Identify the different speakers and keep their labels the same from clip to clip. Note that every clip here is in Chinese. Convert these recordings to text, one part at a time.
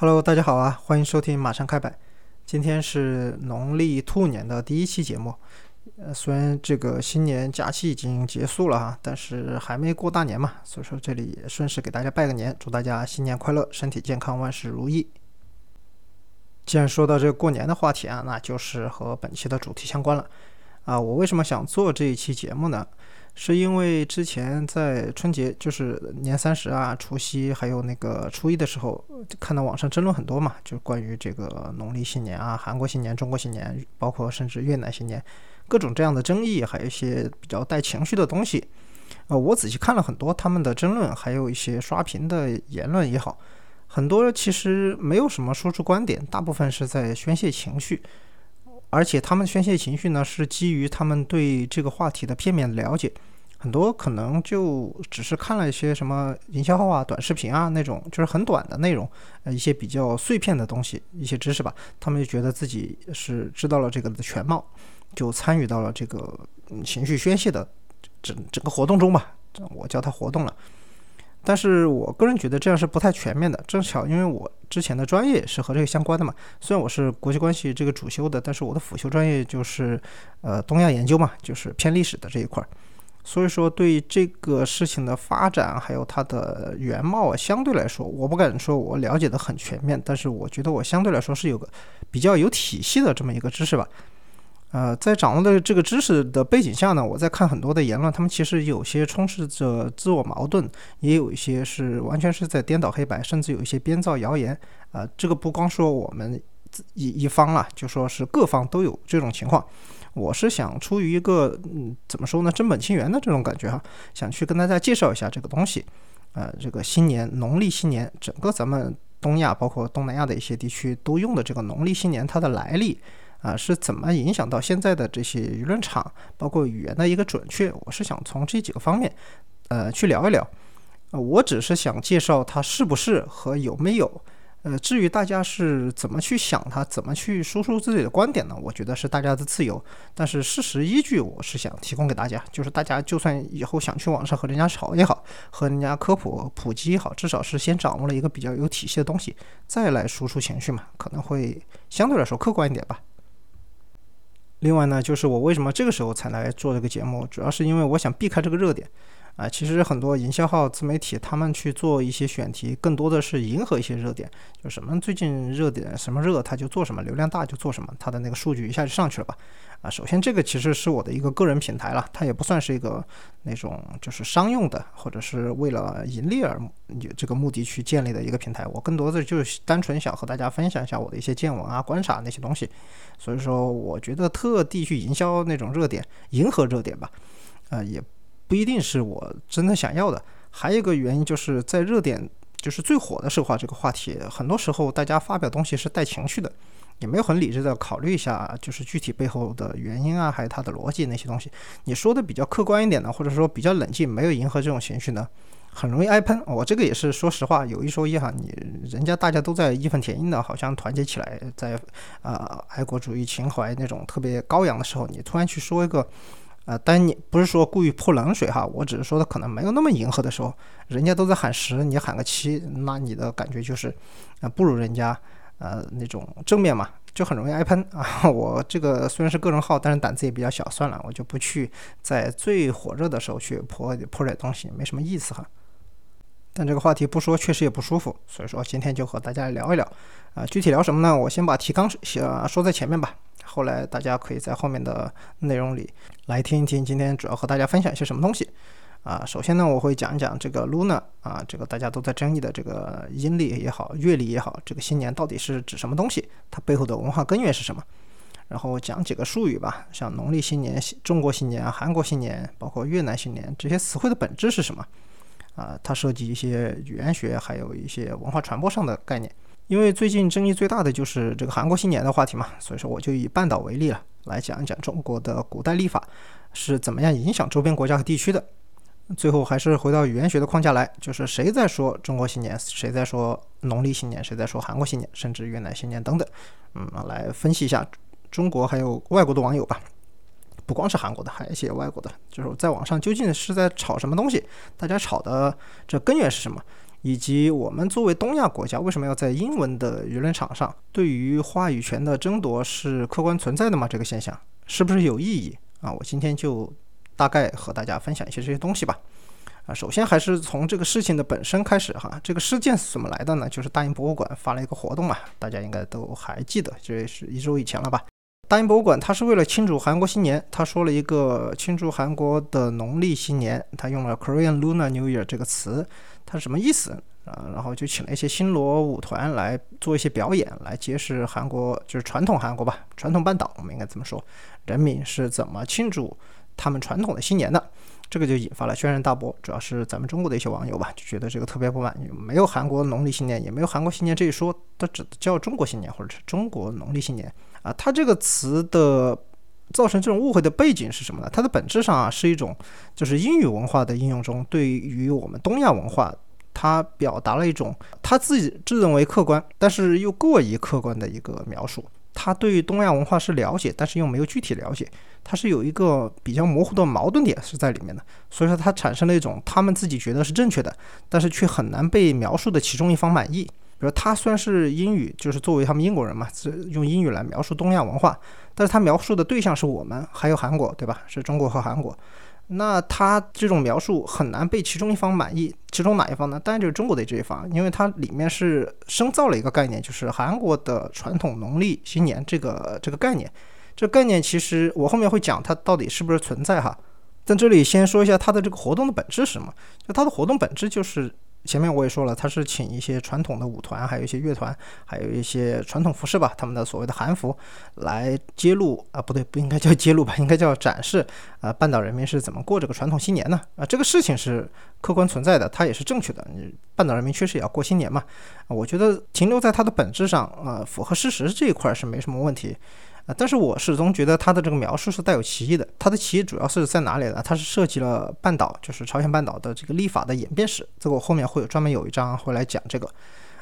Speaker 1: Hello，大家好啊，欢迎收听马上开摆。今天是农历兔年的第一期节目。呃，虽然这个新年假期已经结束了哈，但是还没过大年嘛，所以说这里也顺势给大家拜个年，祝大家新年快乐，身体健康，万事如意。既然说到这个过年的话题啊，那就是和本期的主题相关了。啊，我为什么想做这一期节目呢？是因为之前在春节，就是年三十啊、除夕，还有那个初一的时候，看到网上争论很多嘛，就关于这个农历新年啊、韩国新年、中国新年，包括甚至越南新年，各种这样的争议，还有一些比较带情绪的东西。呃，我仔细看了很多他们的争论，还有一些刷屏的言论也好，很多其实没有什么输出观点，大部分是在宣泄情绪。而且他们宣泄情绪呢，是基于他们对这个话题的片面了解，很多可能就只是看了一些什么营销号啊、短视频啊那种，就是很短的内容，呃，一些比较碎片的东西，一些知识吧，他们就觉得自己是知道了这个的全貌，就参与到了这个情绪宣泄的整整个活动中吧，我叫它活动了。但是我个人觉得这样是不太全面的。正巧因为我之前的专业是和这个相关的嘛，虽然我是国际关系这个主修的，但是我的辅修专业就是呃东亚研究嘛，就是偏历史的这一块儿。所以说对这个事情的发展还有它的原貌，相对来说我不敢说我了解的很全面，但是我觉得我相对来说是有个比较有体系的这么一个知识吧。呃，在掌握的这个知识的背景下呢，我在看很多的言论，他们其实有些充斥着自我矛盾，也有一些是完全是在颠倒黑白，甚至有一些编造谣言。啊，这个不光说我们一一方了，就说是各方都有这种情况。我是想出于一个嗯，怎么说呢，真本清源的这种感觉哈，想去跟大家介绍一下这个东西。呃，这个新年农历新年，整个咱们东亚包括东南亚的一些地区都用的这个农历新年，它的来历。啊，是怎么影响到现在的这些舆论场，包括语言的一个准确？我是想从这几个方面，呃，去聊一聊。呃，我只是想介绍它是不是和有没有。呃，至于大家是怎么去想它，怎么去输出自己的观点呢？我觉得是大家的自由。但是事实依据，我是想提供给大家，就是大家就算以后想去网上和人家吵也好，和人家科普普及也好，至少是先掌握了一个比较有体系的东西，再来输出情绪嘛，可能会相对来说客观一点吧。另外呢，就是我为什么这个时候才来做这个节目，主要是因为我想避开这个热点。啊，其实很多营销号、自媒体他们去做一些选题，更多的是迎合一些热点，就什么最近热点什么热，他就做什么，流量大就做什么，他的那个数据一下就上去了吧。啊，首先这个其实是我的一个个人平台了，它也不算是一个那种就是商用的，或者是为了盈利而这个目的去建立的一个平台。我更多的就是单纯想和大家分享一下我的一些见闻啊、观察那些东西。所以说，我觉得特地去营销那种热点，迎合热点吧，啊也。不一定是我真的想要的，还有一个原因就是在热点就是最火的时候，这个话题很多时候大家发表东西是带情绪的，也没有很理智的考虑一下，就是具体背后的原因啊，还有它的逻辑那些东西。你说的比较客观一点呢，或者说比较冷静，没有迎合这种情绪呢，很容易挨喷。我这个也是说实话，有一说一哈，你人家大家都在义愤填膺的，好像团结起来，在啊爱国主义情怀那种特别高扬的时候，你突然去说一个。啊，但你不是说故意泼冷水哈，我只是说的可能没有那么迎合的时候，人家都在喊十，你喊个七，那你的感觉就是，啊，不如人家，呃，那种正面嘛，就很容易挨喷啊。我这个虽然是个人号，但是胆子也比较小，算了，我就不去在最火热的时候去泼泼点东西，没什么意思哈。但这个话题不说，确实也不舒服，所以说今天就和大家聊一聊，啊，具体聊什么呢？我先把提纲说说在前面吧。后来大家可以在后面的内容里来听一听，今天主要和大家分享一些什么东西啊？首先呢，我会讲一讲这个 Luna 啊，这个大家都在争议的这个阴历也好，月历也好，这个新年到底是指什么东西？它背后的文化根源是什么？然后讲几个术语吧，像农历新年、中国新年、韩国新年，包括越南新年这些词汇的本质是什么？啊，它涉及一些语言学，还有一些文化传播上的概念。因为最近争议最大的就是这个韩国新年的话题嘛，所以说我就以半岛为例了，来讲一讲中国的古代历法是怎么样影响周边国家和地区的。最后还是回到语言学的框架来，就是谁在说中国新年，谁在说农历新年，谁在说韩国新年，甚至越南新年等等，嗯，来分析一下中国还有外国的网友吧，不光是韩国的，还有一些外国的，就是在网上究竟是在吵什么东西，大家吵的这根源是什么？以及我们作为东亚国家，为什么要在英文的舆论场上对于话语权的争夺是客观存在的吗？这个现象是不是有意义啊？我今天就大概和大家分享一些这些东西吧。啊，首先还是从这个事情的本身开始哈。这个事件是怎么来的呢？就是大英博物馆发了一个活动嘛，大家应该都还记得，这也是一周以前了吧？大英博物馆它是为了庆祝韩国新年，他说了一个庆祝韩国的农历新年，他用了 Korean Lunar New Year 这个词，它是什么意思啊？然后就请了一些新罗舞团来做一些表演，来揭示韩国就是传统韩国吧，传统半岛我们应该怎么说，人民是怎么庆祝他们传统的新年的。这个就引发了轩然大波，主要是咱们中国的一些网友吧，就觉得这个特别不满意，没有韩国农历新年，也没有韩国新年这一说，它只叫中国新年或者是中国农历新年啊。它这个词的造成这种误会的背景是什么呢？它的本质上啊是一种就是英语文化的应用中，对于我们东亚文化，它表达了一种他自己自认为客观，但是又过于客观的一个描述。他对于东亚文化是了解，但是又没有具体了解，他是有一个比较模糊的矛盾点是在里面的，所以说他产生了一种他们自己觉得是正确的，但是却很难被描述的其中一方满意。比如他虽然是英语，就是作为他们英国人嘛，是用英语来描述东亚文化，但是他描述的对象是我们，还有韩国，对吧？是中国和韩国。那他这种描述很难被其中一方满意，其中哪一方呢？当然就是中国的这一方，因为它里面是深造了一个概念，就是韩国的传统农历新年这个这个概念。这概念其实我后面会讲它到底是不是存在哈。在这里先说一下它的这个活动的本质是什么？就它的活动本质就是。前面我也说了，他是请一些传统的舞团，还有一些乐团，还有一些传统服饰吧，他们的所谓的韩服，来揭露啊，不对，不应该叫揭露吧，应该叫展示啊，半岛人民是怎么过这个传统新年呢？啊，这个事情是客观存在的，它也是正确的。你半岛人民确实也要过新年嘛？啊我觉得停留在它的本质上啊，符合事实这一块是没什么问题。啊，但是我始终觉得他的这个描述是带有歧义的。他的歧义主要是在哪里呢？他是涉及了半岛，就是朝鲜半岛的这个立法的演变史。这个我后面会有专门有一章会来讲这个。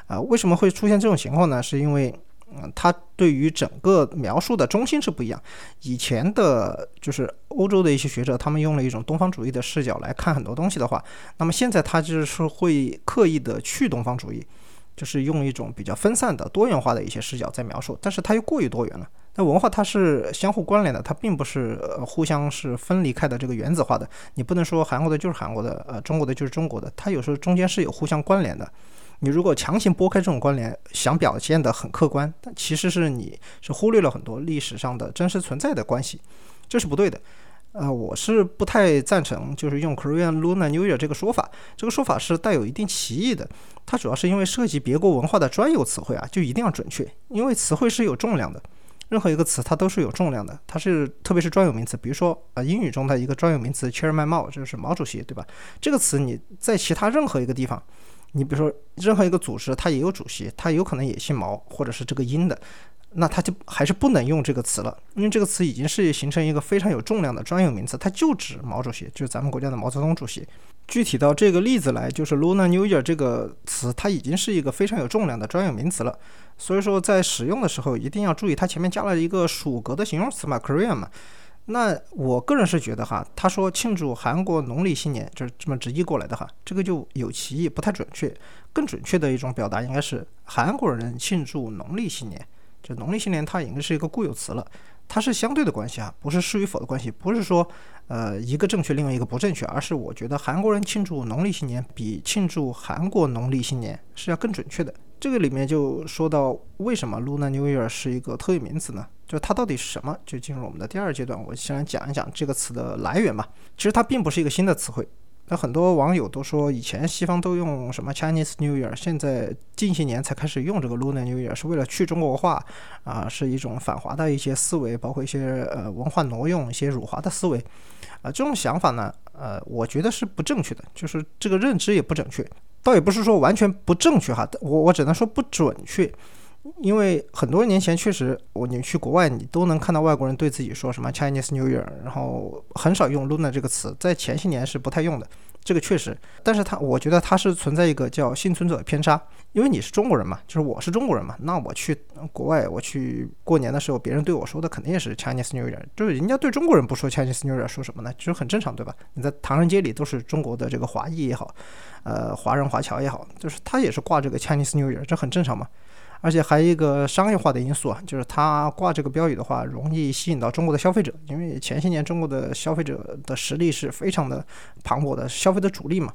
Speaker 1: 啊，为什么会出现这种情况呢？是因为，嗯，他对于整个描述的中心是不一样。以前的，就是欧洲的一些学者，他们用了一种东方主义的视角来看很多东西的话，那么现在他就是会刻意的去东方主义，就是用一种比较分散的、多元化的一些视角在描述，但是它又过于多元了。那文化它是相互关联的，它并不是互相是分离开的这个原子化的。你不能说韩国的就是韩国的，呃，中国的就是中国的，它有时候中间是有互相关联的。你如果强行拨开这种关联，想表现的很客观，但其实是你是忽略了很多历史上的真实存在的关系，这是不对的。呃，我是不太赞成就是用 Korean Lunar New Year 这个说法，这个说法是带有一定歧义的。它主要是因为涉及别国文化的专有词汇啊，就一定要准确，因为词汇是有重量的。任何一个词它都是有重量的，它是特别是专有名词，比如说啊英语中的一个专有名词 Chairman Mao，就是毛主席，对吧？这个词你在其他任何一个地方，你比如说任何一个组织它也有主席，它有可能也姓毛或者是这个音的，那它就还是不能用这个词了，因为这个词已经是形成一个非常有重量的专有名词，它就指毛主席，就是咱们国家的毛泽东主席。具体到这个例子来，就是 Lunar New Year 这个词，它已经是一个非常有重量的专有名词了。所以说，在使用的时候一定要注意，它前面加了一个属格的形容词嘛，Korean 嘛。那我个人是觉得哈，他说庆祝韩国农历新年，就是这么直译过来的哈，这个就有歧义，不太准确。更准确的一种表达应该是韩国人庆祝农历新年，就农历新年它应该是一个固有词了。它是相对的关系啊，不是是与否的关系，不是说，呃，一个正确，另外一个不正确，而是我觉得韩国人庆祝农历新年比庆祝韩国农历新年是要更准确的。这个里面就说到为什么 Lunar New Year 是一个特有名词呢？就它到底是什么？就进入我们的第二阶段，我先来讲一讲这个词的来源吧。其实它并不是一个新的词汇。那很多网友都说，以前西方都用什么 Chinese New Year，现在近些年才开始用这个 Lunar New Year，是为了去中国化啊，是一种反华的一些思维，包括一些呃文化挪用、一些辱华的思维啊。这种想法呢，呃，我觉得是不正确的，就是这个认知也不准确，倒也不是说完全不正确哈，我我只能说不准确。因为很多年前确实，我你去国外，你都能看到外国人对自己说什么 Chinese New Year，然后很少用 Luna 这个词，在前些年是不太用的。这个确实，但是它我觉得它是存在一个叫幸存者偏差，因为你是中国人嘛，就是我是中国人嘛，那我去国外我去过年的时候，别人对我说的肯定也是 Chinese New Year，就是人家对中国人不说 Chinese New Year 说什么呢？就是很正常，对吧？你在唐人街里都是中国的这个华裔也好，呃，华人华侨也好，就是他也是挂这个 Chinese New Year，这很正常嘛。而且还有一个商业化的因素啊，就是它挂这个标语的话，容易吸引到中国的消费者，因为前些年中国的消费者的实力是非常的磅礴的，消费的主力嘛，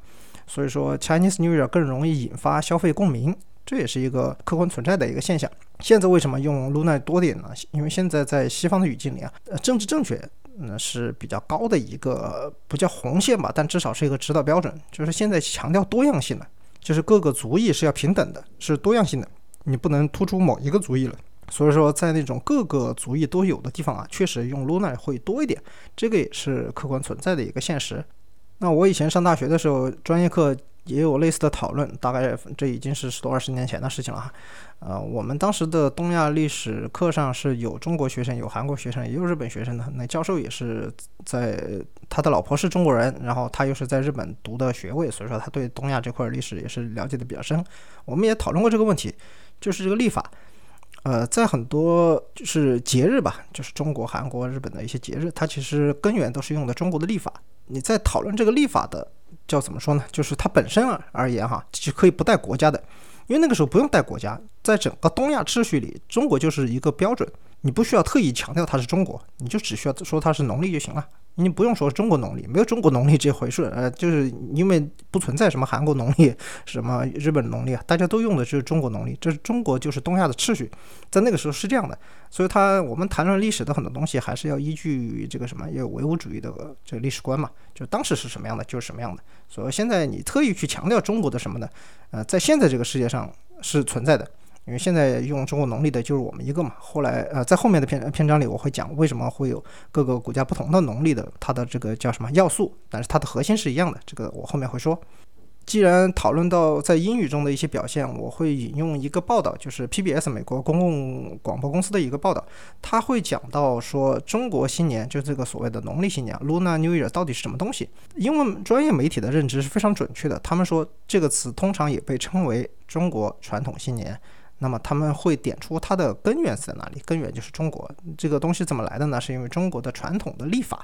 Speaker 1: 所以说 Chinese New Year 更容易引发消费共鸣，这也是一个客观存在的一个现象。现在为什么用 Luna 多点呢？因为现在在西方的语境里啊，呃，政治正确嗯是比较高的一个不叫红线吧，但至少是一个指导标准，就是现在强调多样性的，就是各个族裔是要平等的，是多样性的。你不能突出某一个族裔了，所以说在那种各个族裔都有的地方啊，确实用 Luna 会多一点，这个也是客观存在的一个现实。那我以前上大学的时候，专业课也有类似的讨论，大概这已经是十多二十年前的事情了哈。呃，我们当时的东亚历史课上是有中国学生，有韩国学生，也有日本学生的。那教授也是在他的老婆是中国人，然后他又是在日本读的学位，所以说他对东亚这块历史也是了解的比较深。我们也讨论过这个问题。就是这个历法，呃，在很多就是节日吧，就是中国、韩国、日本的一些节日，它其实根源都是用的中国的历法。你在讨论这个历法的，叫怎么说呢？就是它本身而言哈，就可以不带国家的，因为那个时候不用带国家，在整个东亚秩序里，中国就是一个标准，你不需要特意强调它是中国，你就只需要说它是农历就行了。你不用说中国农历，没有中国农历这回事，呃，就是因为不存在什么韩国农历、什么日本农历啊，大家都用的是中国农历，这是中国就是东亚的秩序，在那个时候是这样的，所以它我们谈论历史的很多东西还是要依据这个什么，要有唯物主义的这个历史观嘛，就当时是什么样的就是什么样的，所以现在你特意去强调中国的什么呢？呃，在现在这个世界上是存在的。因为现在用中国农历的就是我们一个嘛，后来呃，在后面的篇篇章里我会讲为什么会有各个国家不同的农历的它的这个叫什么要素，但是它的核心是一样的，这个我后面会说。既然讨论到在英语中的一些表现，我会引用一个报道，就是 PBS 美国公共广播公司的一个报道，他会讲到说中国新年就这个所谓的农历新年 Lunar New Year 到底是什么东西？英文专业媒体的认知是非常准确的，他们说这个词通常也被称为中国传统新年。那么他们会点出它的根源在哪里？根源就是中国这个东西怎么来的呢？是因为中国的传统的历法。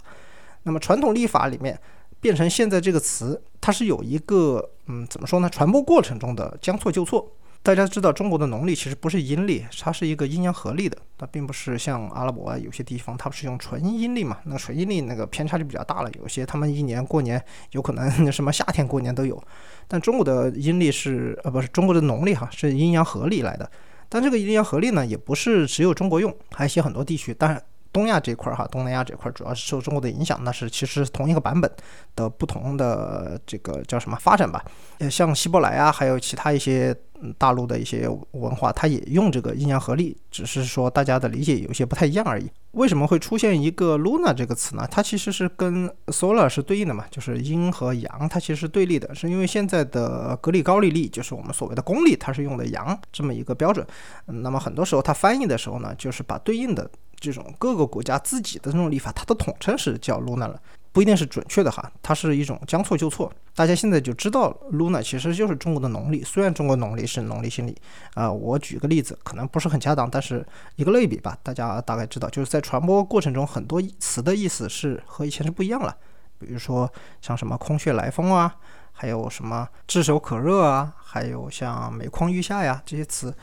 Speaker 1: 那么传统历法里面变成现在这个词，它是有一个嗯，怎么说呢？传播过程中的将错就错。大家知道中国的农历其实不是阴历，它是一个阴阳合历的，它并不是像阿拉伯啊有些地方它不是用纯阴历嘛？那纯阴历那个偏差就比较大了，有些他们一年过年有可能什么夏天过年都有，但中国的阴历是呃不是中国的农历哈是阴阳合历来的，但这个阴阳合历呢也不是只有中国用，还写很多地区，当然。东亚这块儿哈，东南亚这块儿主要是受中国的影响，那是其实同一个版本的不同的这个叫什么发展吧？呃，像希伯来啊，还有其他一些大陆的一些文化，它也用这个阴阳合历，只是说大家的理解有些不太一样而已。为什么会出现一个 Luna 这个词呢？它其实是跟 Solar 是对应的嘛，就是阴和阳，它其实是对立的，是因为现在的格里高利历就是我们所谓的公历，它是用的阳这么一个标准。嗯那么很多时候它翻译的时候呢，就是把对应的。这种各个国家自己的这种历法，它的统称是叫 Luna 了，不一定是准确的哈，它是一种将错就错。大家现在就知道 Luna 其实就是中国的农历，虽然中国农历是农历新历啊。我举个例子，可能不是很恰当，但是一个类比吧，大家大概知道，就是在传播过程中，很多词的意思是和以前是不一样了。比如说像什么空穴来风啊，还有什么炙手可热啊，还有像每况愈下呀这些词。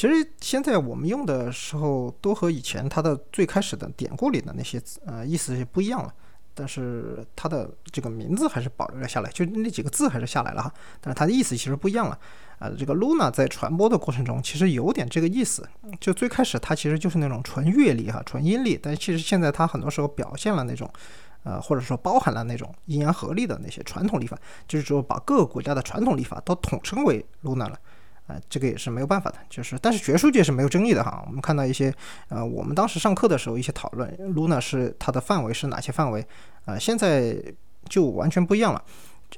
Speaker 1: 其实现在我们用的时候，都和以前它的最开始的典故里的那些呃意思不一样了，但是它的这个名字还是保留了下来，就那几个字还是下来了哈，但是它的意思其实不一样了。啊，这个 Luna 在传播的过程中，其实有点这个意思，就最开始它其实就是那种纯乐历哈，纯阴历，但其实现在它很多时候表现了那种，呃，或者说包含了那种阴阳合历的那些传统历法，就是说把各个国家的传统历法都统称为 Luna 了。啊，这个也是没有办法的，就是，但是学术界是没有争议的哈。我们看到一些，呃，我们当时上课的时候一些讨论，Luna 是它的范围是哪些范围？啊，现在就完全不一样了。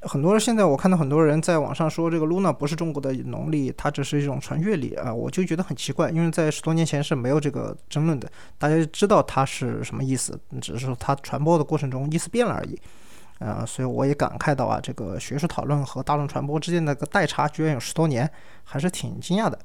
Speaker 1: 很多人现在我看到很多人在网上说这个 Luna 不是中国的农历，它只是一种传阅历啊，我就觉得很奇怪，因为在十多年前是没有这个争论的，大家知道它是什么意思，只是说它传播的过程中意思变了而已。呃，所以我也感慨到啊，这个学术讨论和大众传播之间的个代差居然有十多年，还是挺惊讶的。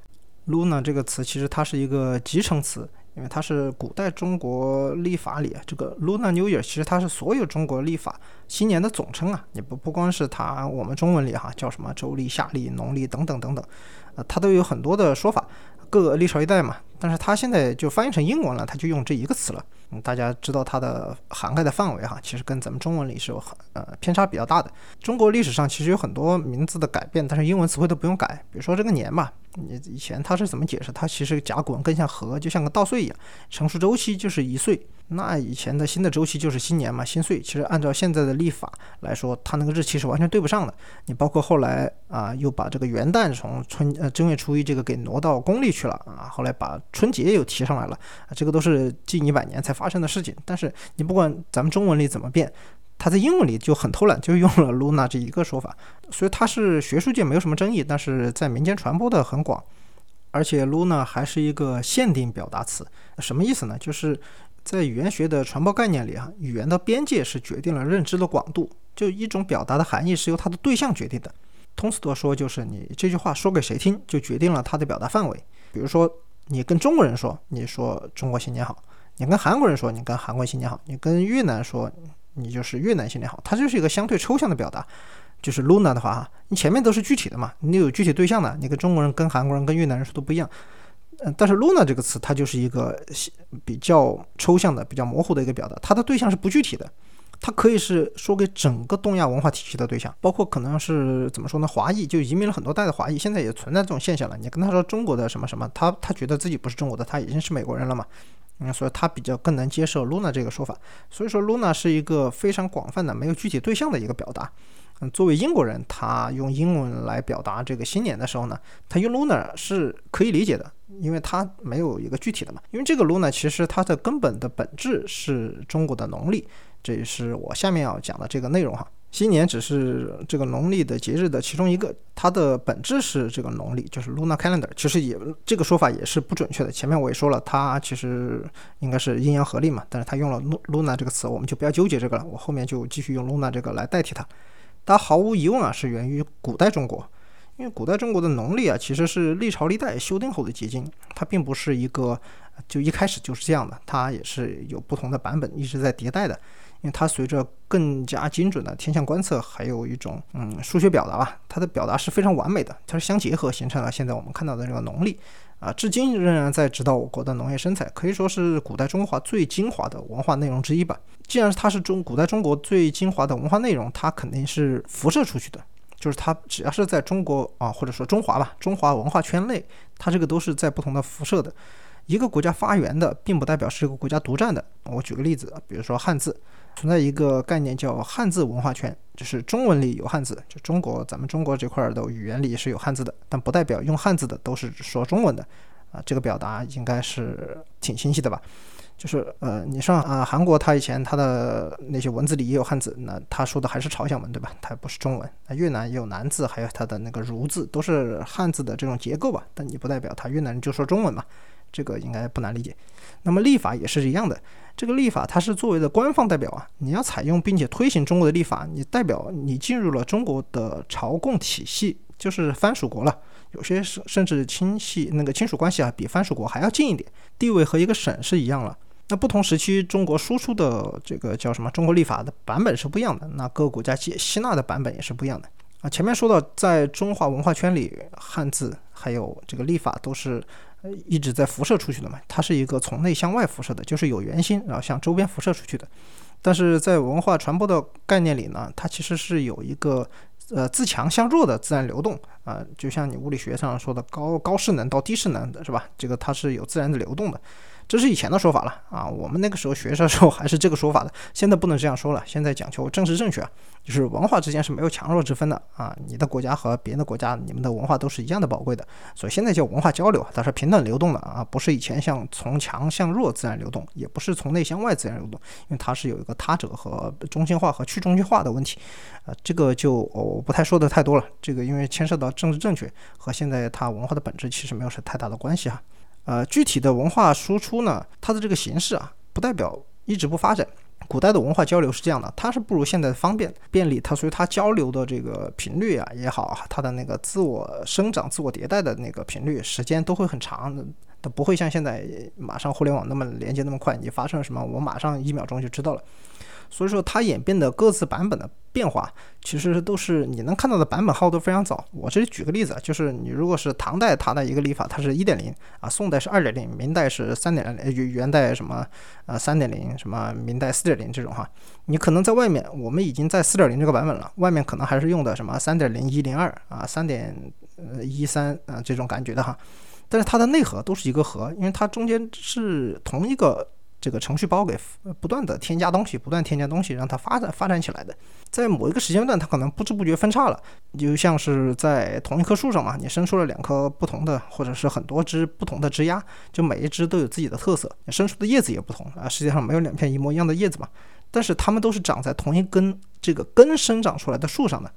Speaker 1: Luna 这个词其实它是一个集成词，因为它是古代中国历法里这个 Luna New Year，其实它是所有中国历法新年的总称啊。你不不光是它我们中文里哈叫什么周历、夏历、农历等等等等，呃，它都有很多的说法，各个历朝历代嘛。但是它现在就翻译成英文了，它就用这一个词了。嗯，大家知道它的涵盖的范围哈，其实跟咱们中文里是有很呃偏差比较大的。中国历史上其实有很多名字的改变，但是英文词汇都不用改。比如说这个年吧，你以前它是怎么解释？它其实甲骨文更像禾，就像个稻穗一样，成熟周期就是一岁。那以前的新的周期就是新年嘛，新岁。其实按照现在的历法来说，它那个日期是完全对不上的。你包括后来啊，又把这个元旦从春呃正月初一这个给挪到公历去了啊，后来把春节又提上来了啊，这个都是近一百年才发生的事情。但是你不管咱们中文里怎么变，它在英文里就很偷懒，就用了 Luna 这一个说法。所以它是学术界没有什么争议，但是在民间传播的很广。而且 Luna 还是一个限定表达词，什么意思呢？就是。在语言学的传播概念里，哈，语言的边界是决定了认知的广度。就一种表达的含义是由它的对象决定的。通俗的说，就是你这句话说给谁听，就决定了它的表达范围。比如说，你跟中国人说，你说中国新年好；你跟韩国人说，你跟韩国新年好；你跟越南说，你就是越南新年好。它就是一个相对抽象的表达。就是 Luna 的话，哈，你前面都是具体的嘛，你有具体对象的。你跟中国人、跟韩国人、跟越南人说都不一样。嗯，但是 Luna 这个词，它就是一个比较抽象的、比较模糊的一个表达，它的对象是不具体的，它可以是说给整个东亚文化体系的对象，包括可能是怎么说呢？华裔就移民了很多代的华裔，现在也存在这种现象了。你跟他说中国的什么什么，他他觉得自己不是中国的，他已经是美国人了嘛？嗯，所以他比较更能接受 Luna 这个说法。所以说 Luna 是一个非常广泛的、没有具体对象的一个表达。嗯，作为英国人，他用英文来表达这个新年的时候呢，他用 Luna 是可以理解的，因为他没有一个具体的嘛。因为这个 Luna 其实它的根本的本质是中国的农历，这也是我下面要讲的这个内容哈。新年只是这个农历的节日的其中一个，它的本质是这个农历，就是 Luna Calendar。其实也这个说法也是不准确的。前面我也说了，它其实应该是阴阳合历嘛，但是它用了 Luna 这个词，我们就不要纠结这个了。我后面就继续用 Luna 这个来代替它。它毫无疑问啊，是源于古代中国，因为古代中国的农历啊，其实是历朝历代修订后的结晶，它并不是一个就一开始就是这样的，它也是有不同的版本，一直在迭代的。因为它随着更加精准的天象观测，还有一种嗯数学表达吧，它的表达是非常完美的，它是相结合形成了现在我们看到的这个农历。啊，至今仍然在指导我国的农业生产，可以说是古代中华最精华的文化内容之一吧。既然它是中古代中国最精华的文化内容，它肯定是辐射出去的。就是它只要是在中国啊，或者说中华吧，中华文化圈内，它这个都是在不同的辐射的。一个国家发源的，并不代表是一个国家独占的。我举个例子，比如说汉字。存在一个概念叫汉字文化圈，就是中文里有汉字，就中国咱们中国这块儿的语言里是有汉字的，但不代表用汉字的都是说中文的，啊，这个表达应该是挺清晰的吧？就是呃，你上啊韩国，他以前他的那些文字里也有汉字，那他说的还是朝鲜文对吧？它不是中文。那越南也有南字，还有它的那个儒字，都是汉字的这种结构吧？但你不代表他越南人就说中文嘛？这个应该不难理解。那么历法也是一样的。这个历法它是作为的官方代表啊，你要采用并且推行中国的历法，你代表你进入了中国的朝贡体系，就是藩属国了。有些甚甚至亲戚那个亲属关系啊，比藩属国还要近一点，地位和一个省是一样了。那不同时期中国输出的这个叫什么中国历法的版本是不一样的，那各个国家吸吸纳的版本也是不一样的啊。前面说到，在中华文化圈里，汉字还有这个历法都是。一直在辐射出去的嘛，它是一个从内向外辐射的，就是有圆心，然后向周边辐射出去的。但是在文化传播的概念里呢，它其实是有一个呃自强向弱的自然流动啊，就像你物理学上说的高高势能到低势能的是吧？这个它是有自然的流动的。这是以前的说法了啊，我们那个时候学的时候还是这个说法的，现在不能这样说了，现在讲求政治正确，就是文化之间是没有强弱之分的啊，你的国家和别人的国家，你们的文化都是一样的宝贵的，所以现在叫文化交流，它是平等流动的啊，不是以前像从强向弱自然流动，也不是从内向外自然流动，因为它是有一个他者和中心化和去中心化的问题，啊，这个就我不太说的太多了，这个因为牵涉到政治正确和现在它文化的本质其实没有什太大的关系哈。呃，具体的文化输出呢，它的这个形式啊，不代表一直不发展。古代的文化交流是这样的，它是不如现在方便便利，它所以它交流的这个频率啊也好，它的那个自我生长、自我迭代的那个频率、时间都会很长，它不会像现在马上互联网那么连接那么快，你发生了什么，我马上一秒钟就知道了。所以说，它演变的各自版本的变化，其实都是你能看到的版本号都非常早。我这里举个例子，就是你如果是唐代它的一个历法，它是一点零啊，宋代是二点零，明代是三点零，元代什么呃三点零，什么明代四点零这种哈，你可能在外面我们已经在四点零这个版本了，外面可能还是用的什么三点零一零二啊，三点呃一三啊这种感觉的哈，但是它的内核都是一个核，因为它中间是同一个。这个程序包给不断的添加东西，不断添加东西，让它发展发展起来的。在某一个时间段，它可能不知不觉分叉了，就像是在同一棵树上嘛，你生出了两棵不同的，或者是很多枝不同的枝丫，就每一只都有自己的特色，生出的叶子也不同啊。世界上没有两片一模一样的叶子嘛，但是它们都是长在同一根这个根生长出来的树上的。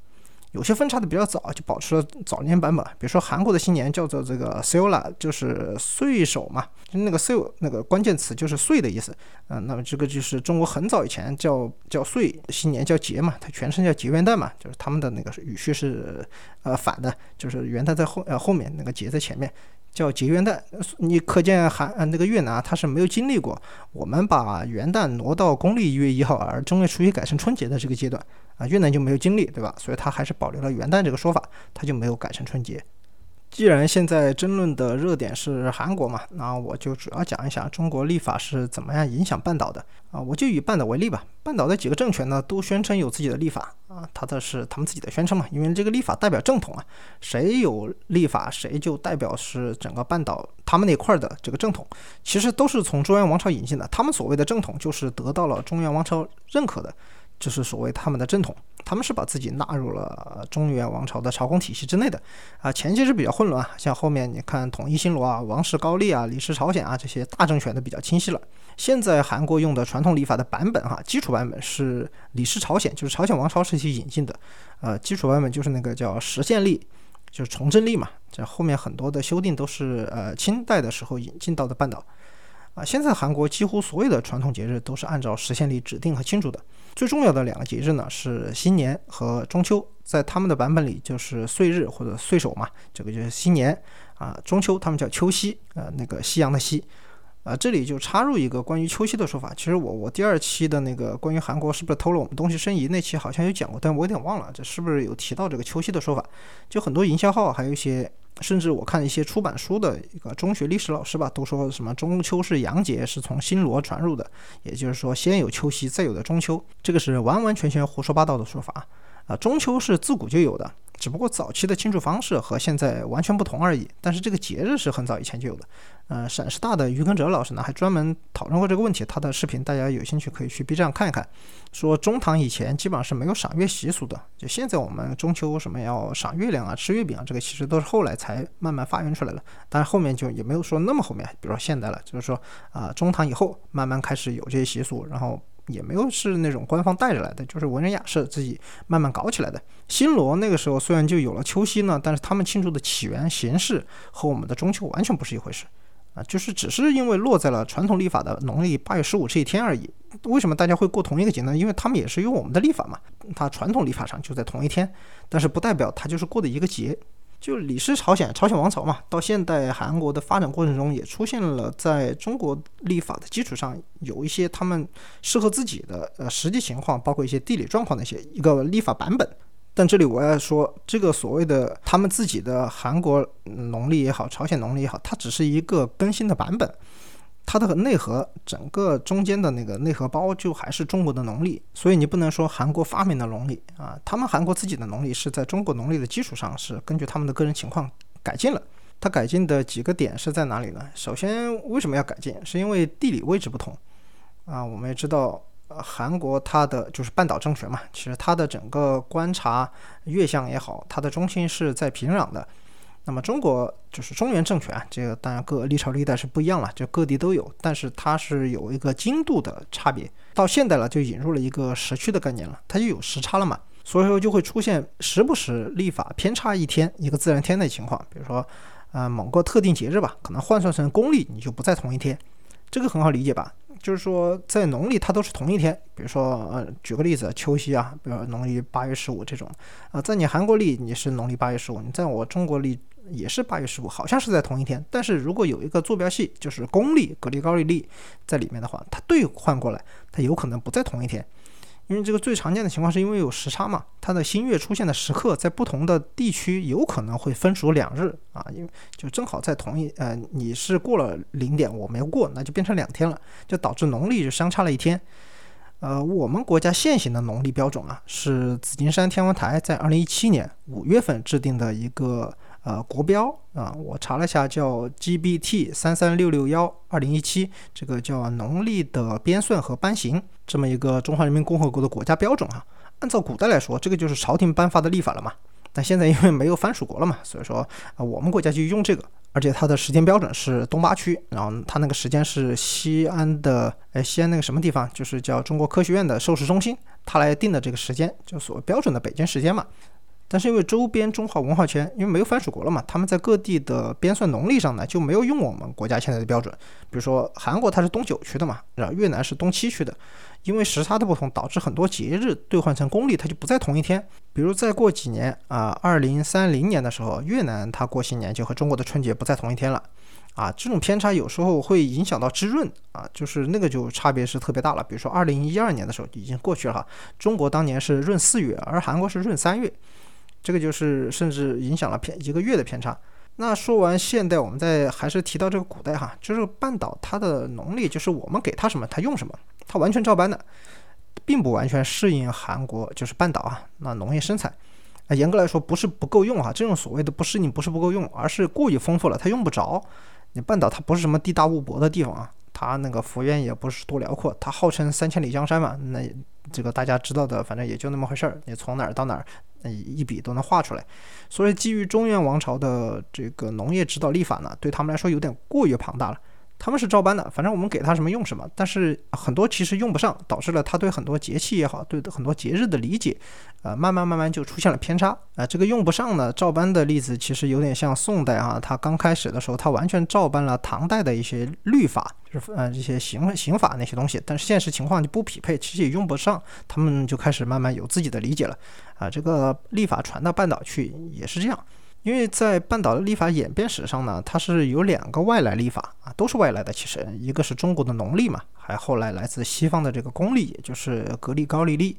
Speaker 1: 有些分叉的比较早，就保持了早年版本。比如说韩国的新年叫做这个 Seola，就是岁首嘛，就那个 Seo 那个关键词就是岁的意思。嗯，那么这个就是中国很早以前叫叫岁，新年叫节嘛，它全称叫节元旦嘛，就是他们的那个语序是呃反的，就是元旦在后呃后面，那个节在前面。叫节元旦，你可见韩呃那个越南它是没有经历过我们把元旦挪到公历一月一号，而正月初一改成春节的这个阶段啊，越南就没有经历，对吧？所以它还是保留了元旦这个说法，它就没有改成春节。既然现在争论的热点是韩国嘛，那我就主要讲一下中国立法是怎么样影响半岛的啊。我就以半岛为例吧，半岛的几个政权呢都宣称有自己的立法啊，它的是他们自己的宣称嘛，因为这个立法代表正统啊，谁有立法谁就代表是整个半岛他们那块的这个正统，其实都是从中原王朝引进的，他们所谓的正统就是得到了中原王朝认可的。就是所谓他们的正统，他们是把自己纳入了中原王朝的朝贡体系之内的啊。前期是比较混乱，像后面你看统一新罗啊、王室高丽啊、李氏朝鲜啊这些大政权都比较清晰了。现在韩国用的传统礼法的版本哈，基础版本是李氏朝鲜，就是朝鲜王朝时期引进的，呃，基础版本就是那个叫实宪历，就是崇祯历嘛。这后面很多的修订都是呃清代的时候引进到的半岛。啊，现在韩国几乎所有的传统节日都是按照实宪历指定和庆祝的。最重要的两个节日呢是新年和中秋，在他们的版本里就是岁日或者岁首嘛，这个就是新年啊。中秋他们叫秋夕，呃，那个夕阳的夕。啊，这里就插入一个关于秋夕的说法。其实我我第二期的那个关于韩国是不是偷了我们东西申遗那期好像有讲过，但我有点忘了，这是不是有提到这个秋夕的说法？就很多营销号还有一些。甚至我看一些出版书的一个中学历史老师吧，都说什么中秋是洋节，是从新罗传入的，也就是说先有秋夕，再有的中秋，这个是完完全全胡说八道的说法啊！中秋是自古就有的。只不过早期的庆祝方式和现在完全不同而已，但是这个节日是很早以前就有的。呃，陕师大的于根哲老师呢还专门讨论过这个问题，他的视频大家有兴趣可以去 B 站看一看。说中唐以前基本上是没有赏月习俗的，就现在我们中秋什么要赏月亮啊、吃月饼啊，这个其实都是后来才慢慢发源出来的。但是后面就也没有说那么后面，比如说现代了，就是说啊中唐以后慢慢开始有这些习俗，然后。也没有是那种官方带着来的，就是文人雅士自己慢慢搞起来的。新罗那个时候虽然就有了秋夕呢，但是他们庆祝的起源形式和我们的中秋完全不是一回事啊，就是只是因为落在了传统历法的农历八月十五这一天而已。为什么大家会过同一个节呢？因为他们也是用我们的历法嘛，它传统历法上就在同一天，但是不代表它就是过的一个节。就李氏朝鲜，朝鲜王朝嘛，到现代韩国的发展过程中，也出现了在中国立法的基础上，有一些他们适合自己的呃实际情况，包括一些地理状况的一些一个立法版本。但这里我要说，这个所谓的他们自己的韩国农历也好，朝鲜农历也好，它只是一个更新的版本。它的内核，整个中间的那个内核包就还是中国的农历，所以你不能说韩国发明的农历啊，他们韩国自己的农历是在中国农历的基础上，是根据他们的个人情况改进了。它改进的几个点是在哪里呢？首先，为什么要改进？是因为地理位置不同啊。我们也知道，韩国它的就是半岛政权嘛，其实它的整个观察月相也好，它的中心是在平壤的。那么中国就是中原政权，这个当然各历朝历代是不一样了，就各地都有，但是它是有一个经度的差别。到现代了，就引入了一个时区的概念了，它就有时差了嘛，所以说就会出现时不时历法偏差一天一个自然天的情况。比如说，呃，某个特定节日吧，可能换算成公历，你就不在同一天，这个很好理解吧？就是说在农历它都是同一天。比如说，呃，举个例子，秋夕啊，比如农历八月十五这种，啊，在你韩国历你是农历八月十五，你在我中国历也是八月十五，好像是在同一天。但是如果有一个坐标系，就是公历、格里高利历在里面的话，它兑换过来，它有可能不在同一天。因为这个最常见的情况是因为有时差嘛，它的新月出现的时刻在不同的地区有可能会分属两日啊，因为就正好在同一呃你是过了零点，我没过，那就变成两天了，就导致农历就相差了一天。呃，我们国家现行的农历标准啊，是紫金山天文台在二零一七年五月份制定的一个。呃，国标啊，我查了一下，叫 GBT 三三六六幺二零一七，这个叫农历的编算和颁行，这么一个中华人民共和国的国家标准啊。按照古代来说，这个就是朝廷颁发的历法了嘛。但现在因为没有藩属国了嘛，所以说啊，我们国家就用这个，而且它的时间标准是东八区，然后它那个时间是西安的，哎，西安那个什么地方，就是叫中国科学院的授时中心，它来定的这个时间，就所谓标准的北京时间嘛。但是因为周边中华文化圈，因为没有藩属国了嘛，他们在各地的编算农历上呢，就没有用我们国家现在的标准。比如说韩国它是东九区的嘛，然后越南是东七区的，因为时差的不同，导致很多节日兑换成公历它就不在同一天。比如再过几年啊，二零三零年的时候，越南它过新年就和中国的春节不在同一天了，啊，这种偏差有时候会影响到滋润啊，就是那个就差别是特别大了。比如说二零一二年的时候已经过去了哈，中国当年是闰四月，而韩国是闰三月。这个就是甚至影响了偏一个月的偏差。那说完现代，我们再还是提到这个古代哈，就是半岛它的农历，就是我们给它什么，它用什么，它完全照搬的，并不完全适应韩国，就是半岛啊那农业生产。啊，严格来说不是不够用哈，这种所谓的不适应不是不够用，而是过于丰富了，它用不着。你半岛它不是什么地大物博的地方啊，它那个幅员也不是多辽阔，它号称三千里江山嘛，那这个大家知道的，反正也就那么回事儿，你从哪儿到哪儿。一笔都能画出来，所以基于中原王朝的这个农业指导立法呢，对他们来说有点过于庞大了。他们是照搬的，反正我们给他什么用什么，但是很多其实用不上，导致了他对很多节气也好，对很多节日的理解，呃，慢慢慢慢就出现了偏差啊。这个用不上呢，照搬的例子其实有点像宋代啊，他刚开始的时候，他完全照搬了唐代的一些律法，就是呃这些刑刑法那些东西，但是现实情况就不匹配，其实也用不上，他们就开始慢慢有自己的理解了啊。这个历法传到半岛去也是这样。因为在半岛的历法演变史上呢，它是有两个外来历法啊，都是外来的。其实一个是中国的农历嘛，还后来来自西方的这个公历，也就是格里高利历。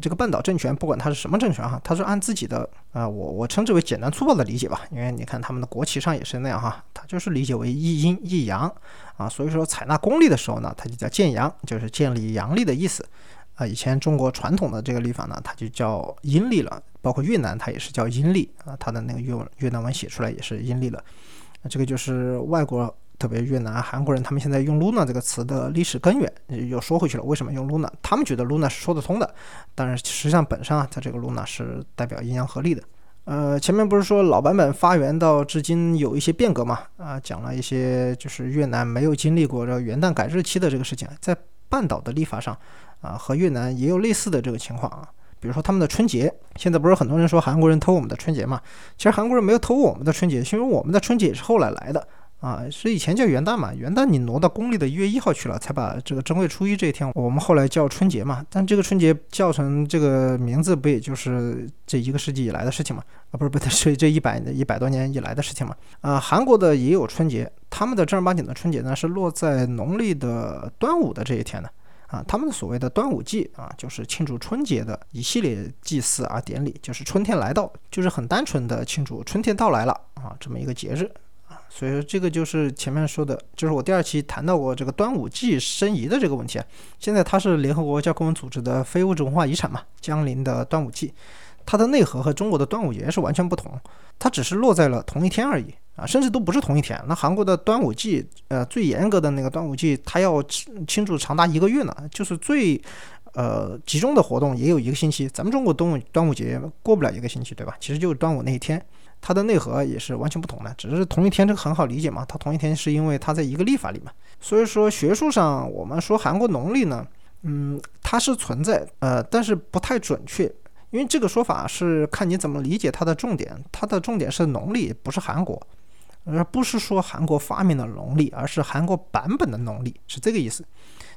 Speaker 1: 这个半岛政权不管它是什么政权哈，它是按自己的啊，我我称之为简单粗暴的理解吧。因为你看他们的国旗上也是那样哈，它就是理解为一阴一阳啊，所以说采纳公历的时候呢，它就叫建阳，就是建立阳历的意思。啊，以前中国传统的这个历法呢，它就叫阴历了，包括越南它也是叫阴历啊，它的那个越越南文写出来也是阴历了。那这个就是外国，特别越南、韩国人，他们现在用 luna 这个词的历史根源又说回去了。为什么用 luna？他们觉得 luna 是说得通的，但是实际上本身啊，它这个 luna 是代表阴阳合历的。呃，前面不是说老版本发源到至今有一些变革嘛？啊，讲了一些就是越南没有经历过这元旦改日期的这个事情，在半岛的历法上。啊，和越南也有类似的这个情况啊，比如说他们的春节，现在不是很多人说韩国人偷我们的春节嘛？其实韩国人没有偷我们的春节，是因为我们的春节也是后来来的啊，是以前叫元旦嘛，元旦你挪到公历的一月一号去了，才把这个正月初一这一天我们后来叫春节嘛。但这个春节叫成这个名字，不也就是这一个世纪以来的事情嘛？啊，不是不是，是这一百一百多年以来的事情嘛？啊，韩国的也有春节，他们的正儿八经的春节呢是落在农历的端午的这一天的。啊，他们所谓的端午祭啊，就是庆祝春节的一系列祭祀啊典礼，就是春天来到，就是很单纯的庆祝春天到来了啊，这么一个节日啊。所以说这个就是前面说的，就是我第二期谈到过这个端午祭申遗的这个问题啊。现在它是联合国教科文组织的非物质文化遗产嘛，江陵的端午祭，它的内核和中国的端午节是完全不同，它只是落在了同一天而已。啊，甚至都不是同一天。那韩国的端午祭，呃，最严格的那个端午祭，它要庆祝长达一个月呢，就是最，呃，集中的活动也有一个星期。咱们中国端午端午节过不了一个星期，对吧？其实就是端午那一天，它的内核也是完全不同的，只是同一天，这个很好理解嘛。它同一天是因为它在一个历法里嘛。所以说学术上我们说韩国农历呢，嗯，它是存在，呃，但是不太准确。因为这个说法是看你怎么理解它的重点，它的重点是农历，不是韩国，而不是说韩国发明的农历，而是韩国版本的农历，是这个意思。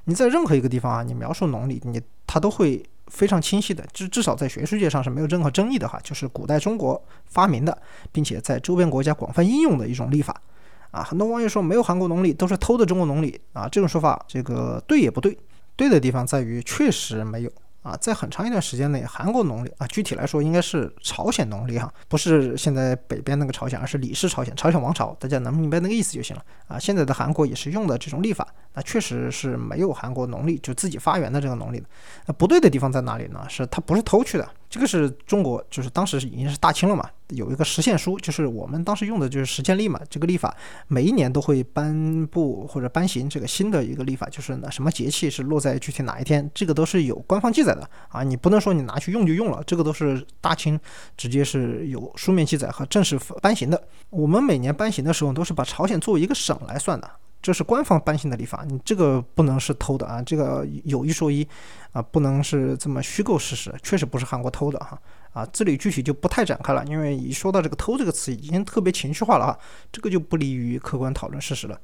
Speaker 1: 你在任何一个地方啊，你描述农历，你它都会非常清晰的，至至少在学术界上是没有任何争议的哈，就是古代中国发明的，并且在周边国家广泛应用的一种历法。啊，很多网友说没有韩国农历，都是偷的中国农历啊，这种说法这个对也不对，对的地方在于确实没有。啊，在很长一段时间内，韩国农历啊，具体来说应该是朝鲜农历哈，不是现在北边那个朝鲜，而是李氏朝鲜，朝鲜王朝，大家能明白那个意思就行了啊。现在的韩国也是用的这种历法，那确实是没有韩国农历就自己发源的这个农历的。那不对的地方在哪里呢？是它不是偷去的。这个是中国，就是当时已经是大清了嘛，有一个实现书，就是我们当时用的就是实践历嘛。这个历法每一年都会颁布或者颁行这个新的一个历法，就是呢什么节气是落在具体哪一天，这个都是有官方记载的啊。你不能说你拿去用就用了，这个都是大清直接是有书面记载和正式颁行的。我们每年颁行的时候都是把朝鲜作为一个省来算的。这是官方颁行的历法，你这个不能是偷的啊！这个有一说一，啊，不能是这么虚构事实，确实不是韩国偷的哈啊！这里具体就不太展开了，因为一说到这个“偷”这个词，已经特别情绪化了哈，这个就不利于客观讨论事实了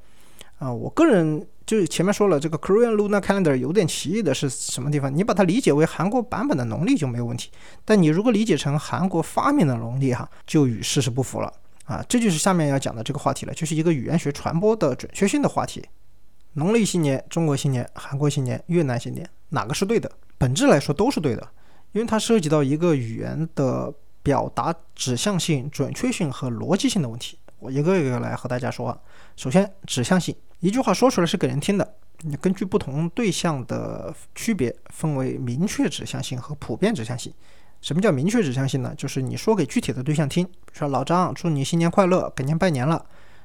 Speaker 1: 啊！我个人就前面说了，这个 Korean Lunar Calendar 有点奇异的是什么地方？你把它理解为韩国版本的农历就没有问题，但你如果理解成韩国发明的农历哈，就与事实不符了。啊，这就是下面要讲的这个话题了，就是一个语言学传播的准确性的话题。农历新年、中国新年、韩国新年、越南新年，哪个是对的？本质来说都是对的，因为它涉及到一个语言的表达指向性、准确性和逻辑性的问题。我一个一个来和大家说。首先，指向性，一句话说出来是给人听的，你根据不同对象的区别，分为明确指向性和普遍指向性。什么叫明确指向性呢？就是你说给具体的对象听，比如说老张，祝你新年快乐，给您拜年了，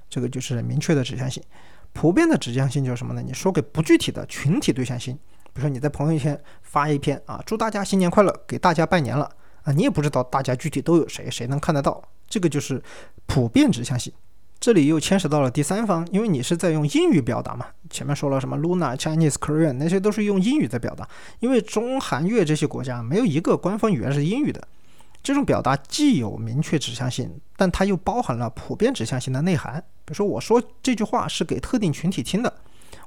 Speaker 1: 这个就是明确的指向性。普遍的指向性就是什么呢？你说给不具体的群体对象听，比如说你在朋友圈发一篇啊，祝大家新年快乐，给大家拜年了啊，你也不知道大家具体都有谁，谁能看得到，这个就是普遍指向性。这里又牵扯到了第三方，因为你是在用英语表达嘛。前面说了什么 Luna、Chinese、Korean 那些都是用英语在表达，因为中韩越这些国家没有一个官方语言是英语的。这种表达既有明确指向性，但它又包含了普遍指向性的内涵。比如说，我说这句话是给特定群体听的，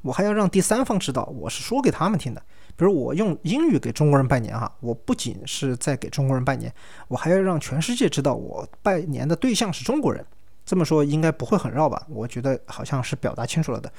Speaker 1: 我还要让第三方知道我是说给他们听的。比如我用英语给中国人拜年哈，我不仅是在给中国人拜年，我还要让全世界知道我拜年的对象是中国人。这么说应该不会很绕吧？我觉得好像是表达清楚了的。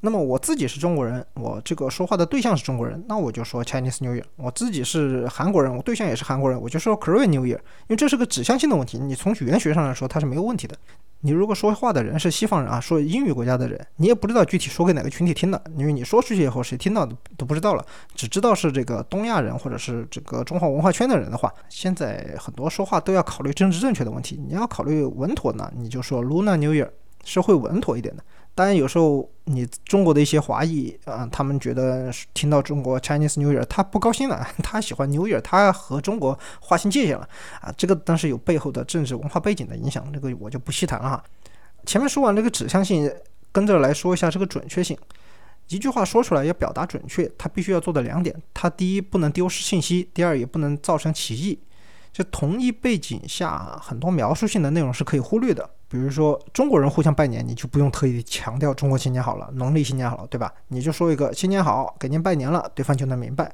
Speaker 1: 那么我自己是中国人，我这个说话的对象是中国人，那我就说 Chinese New Year。我自己是韩国人，我对象也是韩国人，我就说 Korean New Year。因为这是个指向性的问题，你从语言学上来说它是没有问题的。你如果说话的人是西方人啊，说英语国家的人，你也不知道具体说给哪个群体听的，因为你说出去以后谁听到的都不知道了，只知道是这个东亚人或者是这个中华文化圈的人的话，现在很多说话都要考虑政治正确的问题，你要考虑稳妥呢，你就说 Lunar New Year 是会稳妥一点的。当然，有时候你中国的一些华裔啊，他们觉得听到中国 Chinese New Year，他不高兴了，他喜欢 New Year，他和中国划清界限了啊。这个当时有背后的政治文化背景的影响，这个我就不细谈了哈。前面说完这个指向性，跟着来说一下这个准确性。一句话说出来要表达准确，它必须要做的两点：它第一不能丢失信息，第二也不能造成歧义。就同一背景下，很多描述性的内容是可以忽略的。比如说中国人互相拜年，你就不用特意强调中国新年好了，农历新年好了，对吧？你就说一个新年好，给您拜年了，对方就能明白。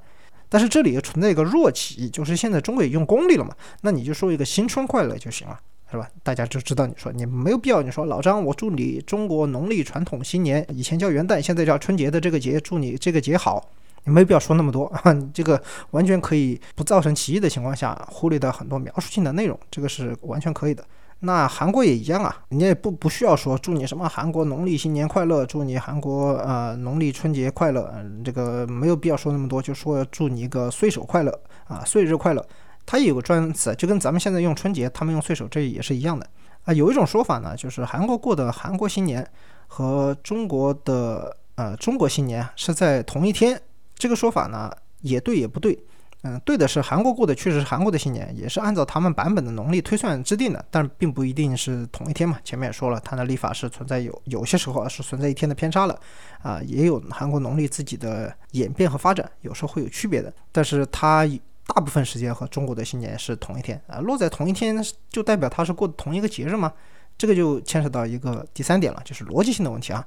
Speaker 1: 但是这里存在一个弱起，就是现在中国也用公历了嘛，那你就说一个新春快乐就行了，是吧？大家就知道你说你没有必要你说老张，我祝你中国农历传统新年，以前叫元旦，现在叫春节的这个节，祝你这个节好。你没必要说那么多啊，这个完全可以不造成歧义的情况下，忽略掉很多描述性的内容，这个是完全可以的。那韩国也一样啊，你也不不需要说祝你什么韩国农历新年快乐，祝你韩国呃农历春节快乐，嗯，这个没有必要说那么多，就说祝你一个岁首快乐啊，岁日快乐，它也有个专词，就跟咱们现在用春节，他们用岁首，这也是一样的啊。有一种说法呢，就是韩国过的韩国新年和中国的呃中国新年是在同一天。这个说法呢，也对也不对。嗯，对的是韩国过的确实是韩国的新年，也是按照他们版本的农历推算制定的，但并不一定是同一天嘛。前面也说了，它的历法是存在有有些时候是存在一天的偏差了，啊，也有韩国农历自己的演变和发展，有时候会有区别的。但是它大部分时间和中国的新年是同一天啊，落在同一天就代表它是过同一个节日吗？这个就牵扯到一个第三点了，就是逻辑性的问题啊。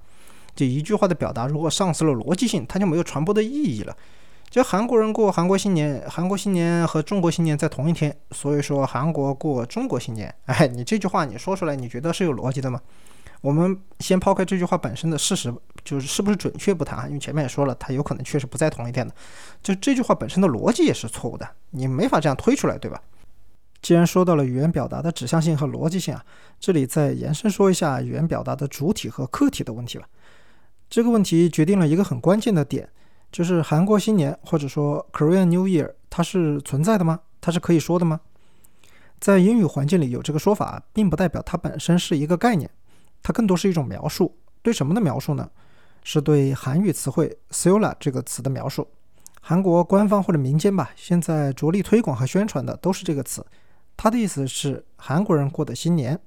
Speaker 1: 就一句话的表达，如果丧失了逻辑性，它就没有传播的意义了。就韩国人过韩国新年，韩国新年和中国新年在同一天，所以说韩国过中国新年。哎，你这句话你说出来，你觉得是有逻辑的吗？我们先抛开这句话本身的事实，就是是不是准确不谈啊，因为前面也说了，它有可能确实不在同一天的。就这句话本身的逻辑也是错误的，你没法这样推出来，对吧？既然说到了语言表达的指向性和逻辑性啊，这里再延伸说一下语言表达的主体和客体的问题吧。这个问题决定了一个很关键的点，就是韩国新年或者说 Korean New Year，它是存在的吗？它是可以说的吗？在英语环境里有这个说法，并不代表它本身是一个概念，它更多是一种描述。对什么的描述呢？是对韩语词汇 s o l a 这个词的描述。韩国官方或者民间吧，现在着力推广和宣传的都是这个词。它的意思是韩国人过的新年。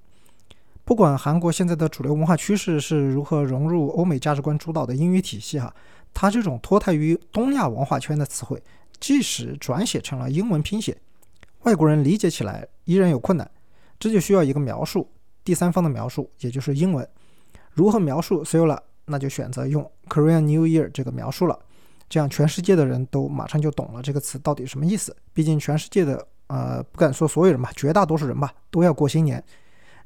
Speaker 1: 不管韩国现在的主流文化趋势是如何融入欧美价值观主导的英语体系，哈，它这种脱胎于东亚文化圈的词汇，即使转写成了英文拼写，外国人理解起来依然有困难。这就需要一个描述，第三方的描述，也就是英文。如何描述 Seola？那就选择用 Korean New Year 这个描述了，这样全世界的人都马上就懂了这个词到底什么意思。毕竟全世界的呃，不敢说所有人吧，绝大多数人吧，都要过新年。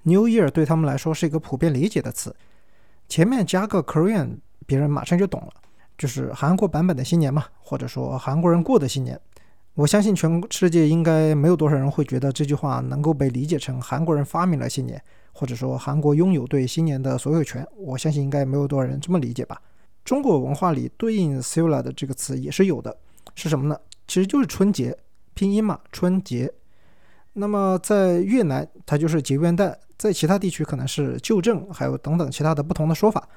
Speaker 1: New Year 对他们来说是一个普遍理解的词，前面加个 Korean，别人马上就懂了，就是韩国版本的新年嘛，或者说韩国人过的新年。我相信全世界应该没有多少人会觉得这句话能够被理解成韩国人发明了新年，或者说韩国拥有对新年的所有权。我相信应该没有多少人这么理解吧。中国文化里对应 Seola 的这个词也是有的，是什么呢？其实就是春节，拼音嘛，春节。那么在越南，它就是节元旦；在其他地区可能是旧正，还有等等其他的不同的说法。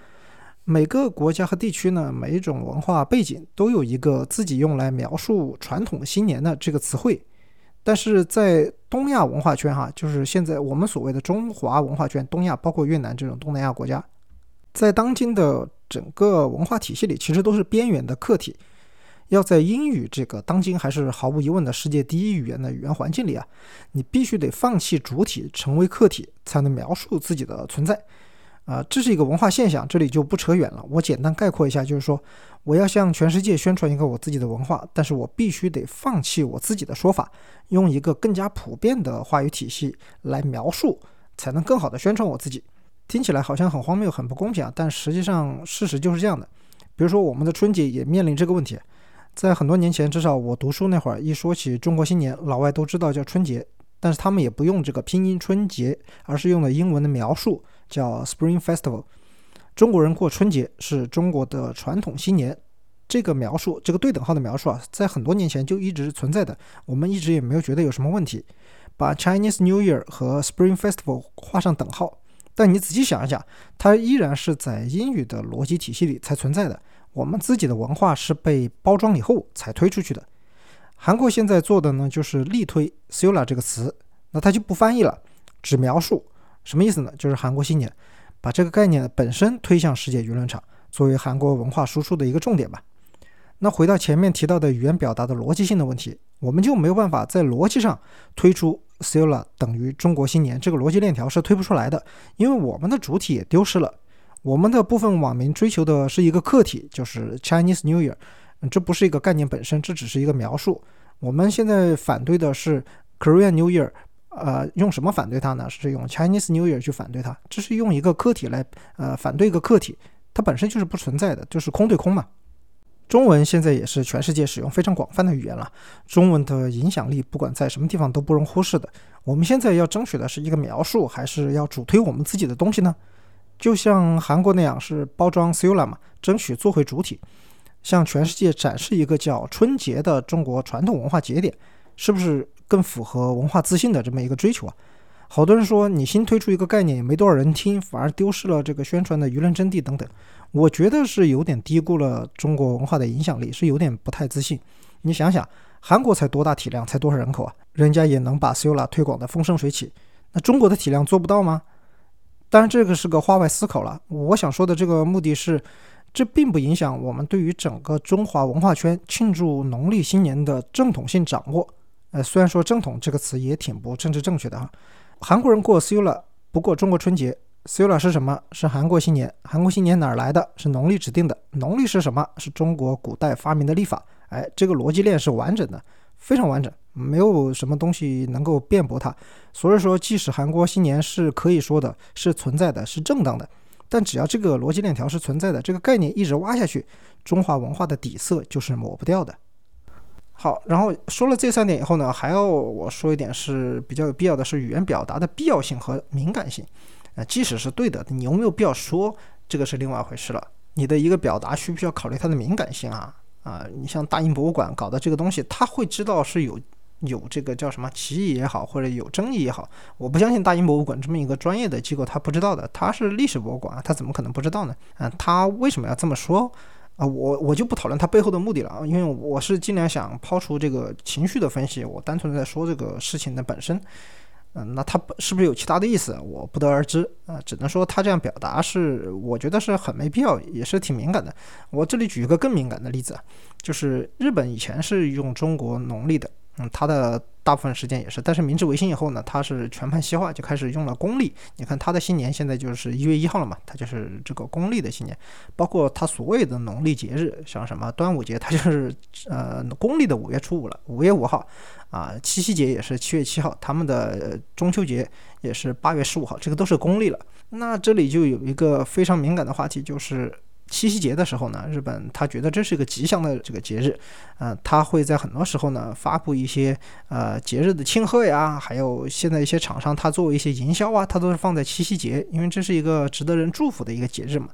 Speaker 1: 每个国家和地区呢，每一种文化背景都有一个自己用来描述传统新年的这个词汇。但是在东亚文化圈，哈，就是现在我们所谓的中华文化圈，东亚包括越南这种东南亚国家，在当今的整个文化体系里，其实都是边缘的客体。要在英语这个当今还是毫无疑问的世界第一语言的语言环境里啊，你必须得放弃主体，成为客体，才能描述自己的存在。啊，这是一个文化现象，这里就不扯远了。我简单概括一下，就是说，我要向全世界宣传一个我自己的文化，但是我必须得放弃我自己的说法，用一个更加普遍的话语体系来描述，才能更好的宣传我自己。听起来好像很荒谬、很不公平啊，但实际上事实就是这样的。比如说，我们的春节也面临这个问题。在很多年前，至少我读书那会儿，一说起中国新年，老外都知道叫春节，但是他们也不用这个拼音春节，而是用了英文的描述叫 Spring Festival。中国人过春节是中国的传统新年，这个描述，这个对等号的描述啊，在很多年前就一直存在的，我们一直也没有觉得有什么问题，把 Chinese New Year 和 Spring Festival 画上等号。但你仔细想一想，它依然是在英语的逻辑体系里才存在的。我们自己的文化是被包装以后才推出去的。韩国现在做的呢，就是力推 “Seola” 这个词，那它就不翻译了，只描述什么意思呢？就是韩国新年，把这个概念本身推向世界舆论场，作为韩国文化输出的一个重点吧。那回到前面提到的语言表达的逻辑性的问题，我们就没有办法在逻辑上推出 “Seola” 等于中国新年这个逻辑链条是推不出来的，因为我们的主体也丢失了。我们的部分网民追求的是一个客体，就是 Chinese New Year，这不是一个概念本身，这只是一个描述。我们现在反对的是 Korean New Year，呃，用什么反对它呢？是用 Chinese New Year 去反对它，这是用一个客体来呃反对一个客体，它本身就是不存在的，就是空对空嘛。中文现在也是全世界使用非常广泛的语言了，中文的影响力不管在什么地方都不容忽视的。我们现在要争取的是一个描述，还是要主推我们自己的东西呢？就像韩国那样是包装 Seola 嘛，争取做回主体，向全世界展示一个叫春节的中国传统文化节点，是不是更符合文化自信的这么一个追求啊？好多人说你新推出一个概念也没多少人听，反而丢失了这个宣传的舆论阵地等等，我觉得是有点低估了中国文化的影响力，是有点不太自信。你想想，韩国才多大体量，才多少人口啊？人家也能把 Seola 推广的风生水起，那中国的体量做不到吗？当然，这个是个话外思考了。我想说的这个目的是，这并不影响我们对于整个中华文化圈庆祝农历新年的正统性掌握。呃，虽然说“正统”这个词也挺不政治正确的哈。韩国人过 Seola 不不过中国春节。Sula 是什么？是韩国新年。韩国新年哪儿来的？是农历指定的。农历是什么？是中国古代发明的历法。哎，这个逻辑链是完整的，非常完整，没有什么东西能够辩驳它。所以说，即使韩国新年是可以说的，是存在的，是正当的，但只要这个逻辑链条是存在的，这个概念一直挖下去，中华文化的底色就是抹不掉的。好，然后说了这三点以后呢，还要我说一点是比较有必要的，是语言表达的必要性和敏感性。啊，即使是对的，你有没有必要说这个是另外一回事了。你的一个表达需不需要考虑它的敏感性啊？啊，你像大英博物馆搞的这个东西，他会知道是有有这个叫什么歧义也好，或者有争议也好。我不相信大英博物馆这么一个专业的机构他不知道的，他是历史博物馆，他怎么可能不知道呢？啊，他为什么要这么说啊？我我就不讨论他背后的目的了啊，因为我是尽量想抛除这个情绪的分析，我单纯在说这个事情的本身。嗯，那他是不是有其他的意思？我不得而知啊，只能说他这样表达是，我觉得是很没必要，也是挺敏感的。我这里举一个更敏感的例子，就是日本以前是用中国农历的。嗯，他的大部分时间也是，但是明治维新以后呢，他是全盘西化，就开始用了公历。你看他的新年现在就是一月一号了嘛，他就是这个公历的新年。包括他所谓的农历节日，像什么端午节，它就是 呃公历的五月初五了，五月五号。啊，七夕节也是七月七号，他们的中秋节也是八月十五号，这个都是公历了。那这里就有一个非常敏感的话题，就是。七夕节的时候呢，日本他觉得这是一个吉祥的这个节日，呃，他会在很多时候呢发布一些呃节日的庆贺呀，还有现在一些厂商他作为一些营销啊，他都是放在七夕节，因为这是一个值得人祝福的一个节日嘛。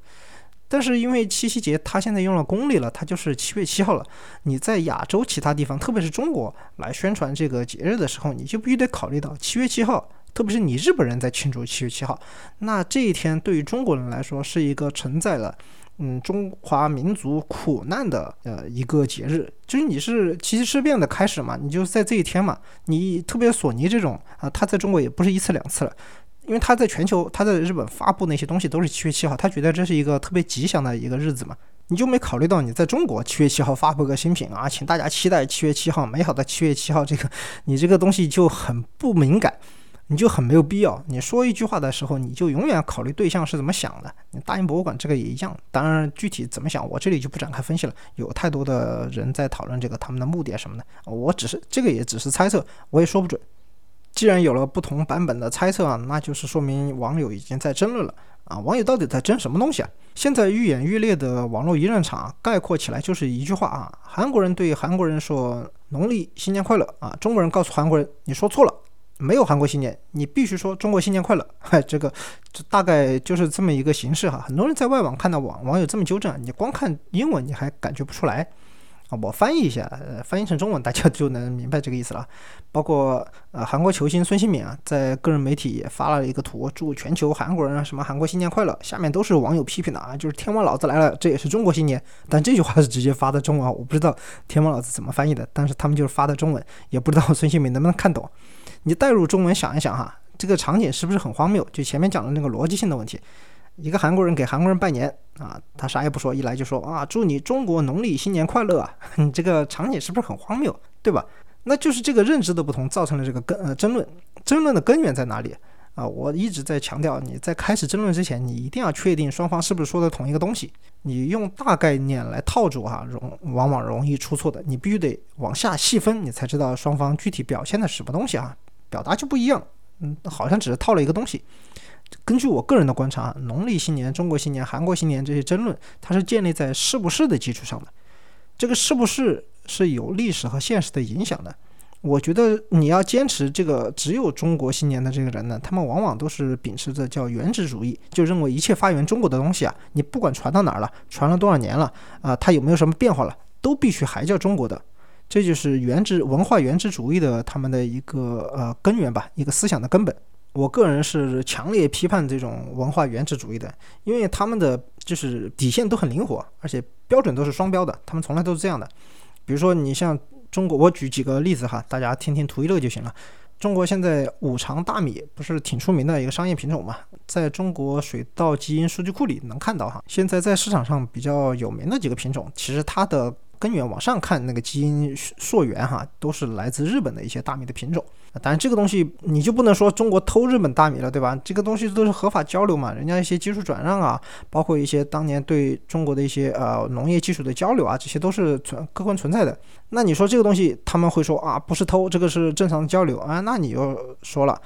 Speaker 1: 但是因为七夕节它现在用了公历了，它就是七月七号了。你在亚洲其他地方，特别是中国来宣传这个节日的时候，你就必须得考虑到七月七号。特别是你日本人在庆祝七月七号，那这一天对于中国人来说是一个承载了。嗯，中华民族苦难的呃一个节日，就是你是七七事变的开始嘛，你就在这一天嘛。你特别索尼这种啊，他在中国也不是一次两次了，因为他在全球，他在日本发布那些东西都是七月七号，他觉得这是一个特别吉祥的一个日子嘛。你就没考虑到你在中国七月七号发布个新品啊，请大家期待七月七号美好的七月七号，这个你这个东西就很不敏感。你就很没有必要。你说一句话的时候，你就永远考虑对象是怎么想的。你大英博物馆这个也一样。当然，具体怎么想，我这里就不展开分析了。有太多的人在讨论这个，他们的目的啊什么的，我只是这个也只是猜测，我也说不准。既然有了不同版本的猜测啊，那就是说明网友已经在争论了啊。网友到底在争什么东西啊？现在愈演愈烈的网络舆论场，概括起来就是一句话啊：韩国人对韩国人说农历新年快乐啊，中国人告诉韩国人你说错了。没有韩国新年，你必须说中国新年快乐。嗨，这个这大概就是这么一个形式哈。很多人在外网看到网网友这么纠正，你光看英文你还感觉不出来。我翻译一下，翻译成中文大家就能明白这个意思了。包括呃韩国球星孙兴敏啊，在个人媒体也发了一个图，祝全球韩国人啊什么韩国新年快乐。下面都是网友批评的啊，就是天王老子来了，这也是中国新年。但这句话是直接发的中文啊，我不知道天王老子怎么翻译的，但是他们就是发的中文，也不知道孙兴敏能不能看懂。你代入中文想一想哈，这个场景是不是很荒谬？就前面讲的那个逻辑性的问题，一个韩国人给韩国人拜年啊，他啥也不说，一来就说啊，祝你中国农历新年快乐啊，你这个场景是不是很荒谬？对吧？那就是这个认知的不同造成了这个根呃争论，争论的根源在哪里啊？我一直在强调，你在开始争论之前，你一定要确定双方是不是说的同一个东西。你用大概念来套住哈，容往往容易出错的。你必须得往下细分，你才知道双方具体表现的什么东西啊。表达就不一样，嗯，好像只是套了一个东西。根据我个人的观察，农历新年、中国新年、韩国新年这些争论，它是建立在是不是的基础上的。这个是不是是有历史和现实的影响的？我觉得你要坚持这个只有中国新年的这个人呢，他们往往都是秉持着叫原汁主义，就认为一切发源中国的东西啊，你不管传到哪儿了，传了多少年了啊，它有没有什么变化了，都必须还叫中国的。这就是原汁文化原汁主义的他们的一个呃根源吧，一个思想的根本。我个人是强烈批判这种文化原始主义的，因为他们的就是底线都很灵活，而且标准都是双标的，他们从来都是这样的。比如说你像中国，我举几个例子哈，大家听听图一乐就行了。中国现在五常大米不是挺出名的一个商业品种嘛，在中国水稻基因数据库里能看到哈。现在在市场上比较有名的几个品种，其实它的根源往上看，那个基因溯源哈，都是来自日本的一些大米的品种。当然，这个东西你就不能说中国偷日本大米了，对吧？这个东西都是合法交流嘛，人家一些技术转让啊，包括一些当年对中国的一些呃农业技术的交流啊，这些都是存客观存在的。那你说这个东西他们会说啊，不是偷，这个是正常的交流啊？那你又说了，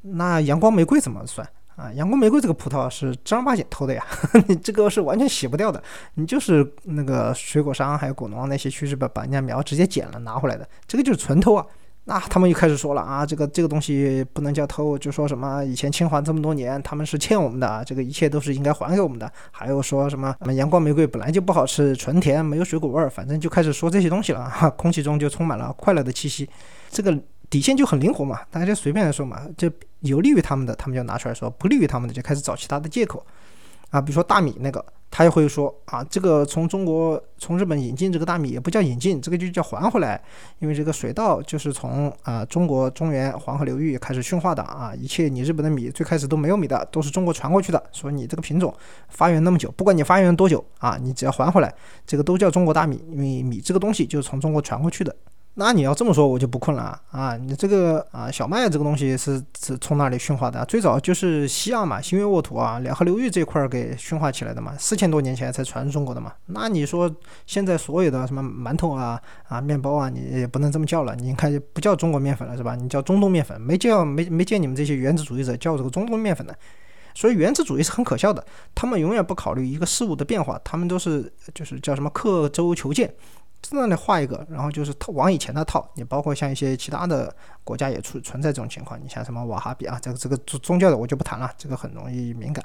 Speaker 1: 那阳光玫瑰怎么算？啊，阳光玫瑰这个葡萄是正儿八经偷的呀，你这个是完全洗不掉的，你就是那个水果商还有果农那些去日本把人家苗直接剪了拿回来的，这个就是纯偷啊。那他们又开始说了啊，这个这个东西不能叫偷，就说什么以前清还这么多年，他们是欠我们的，这个一切都是应该还给我们的。还有说什么阳光玫瑰本来就不好吃，纯甜没有水果味儿，反正就开始说这些东西了，哈，空气中就充满了快乐的气息，这个。底线就很灵活嘛，大家就随便来说嘛，就有利于他们的，他们就拿出来说；不利于他们的，就开始找其他的借口啊。比如说大米那个，他也会说啊，这个从中国从日本引进这个大米也不叫引进，这个就叫还回来，因为这个水稻就是从啊中国中原黄河流域开始驯化的啊，一切你日本的米最开始都没有米的，都是中国传过去的。说你这个品种发源那么久，不管你发源多久啊，你只要还回来，这个都叫中国大米，因为米这个东西就是从中国传过去的。那你要这么说，我就不困了啊！你这个啊，小麦这个东西是是从哪里驯化的？最早就是西亚嘛，新月沃土啊，两河流域这块儿给驯化起来的嘛，四千多年前才传入中国的嘛。那你说现在所有的什么馒头啊啊面包啊，你也不能这么叫了，你看不叫中国面粉了是吧？你叫中东面粉，没叫没没见你们这些原子主义者叫这个中东面粉的。所以原子主义是很可笑的，他们永远不考虑一个事物的变化，他们都是就是叫什么刻舟求剑。在那里画一个，然后就是套往以前的套。你包括像一些其他的国家也存存在这种情况。你像什么瓦哈比啊，这个这个宗宗教的我就不谈了，这个很容易敏感。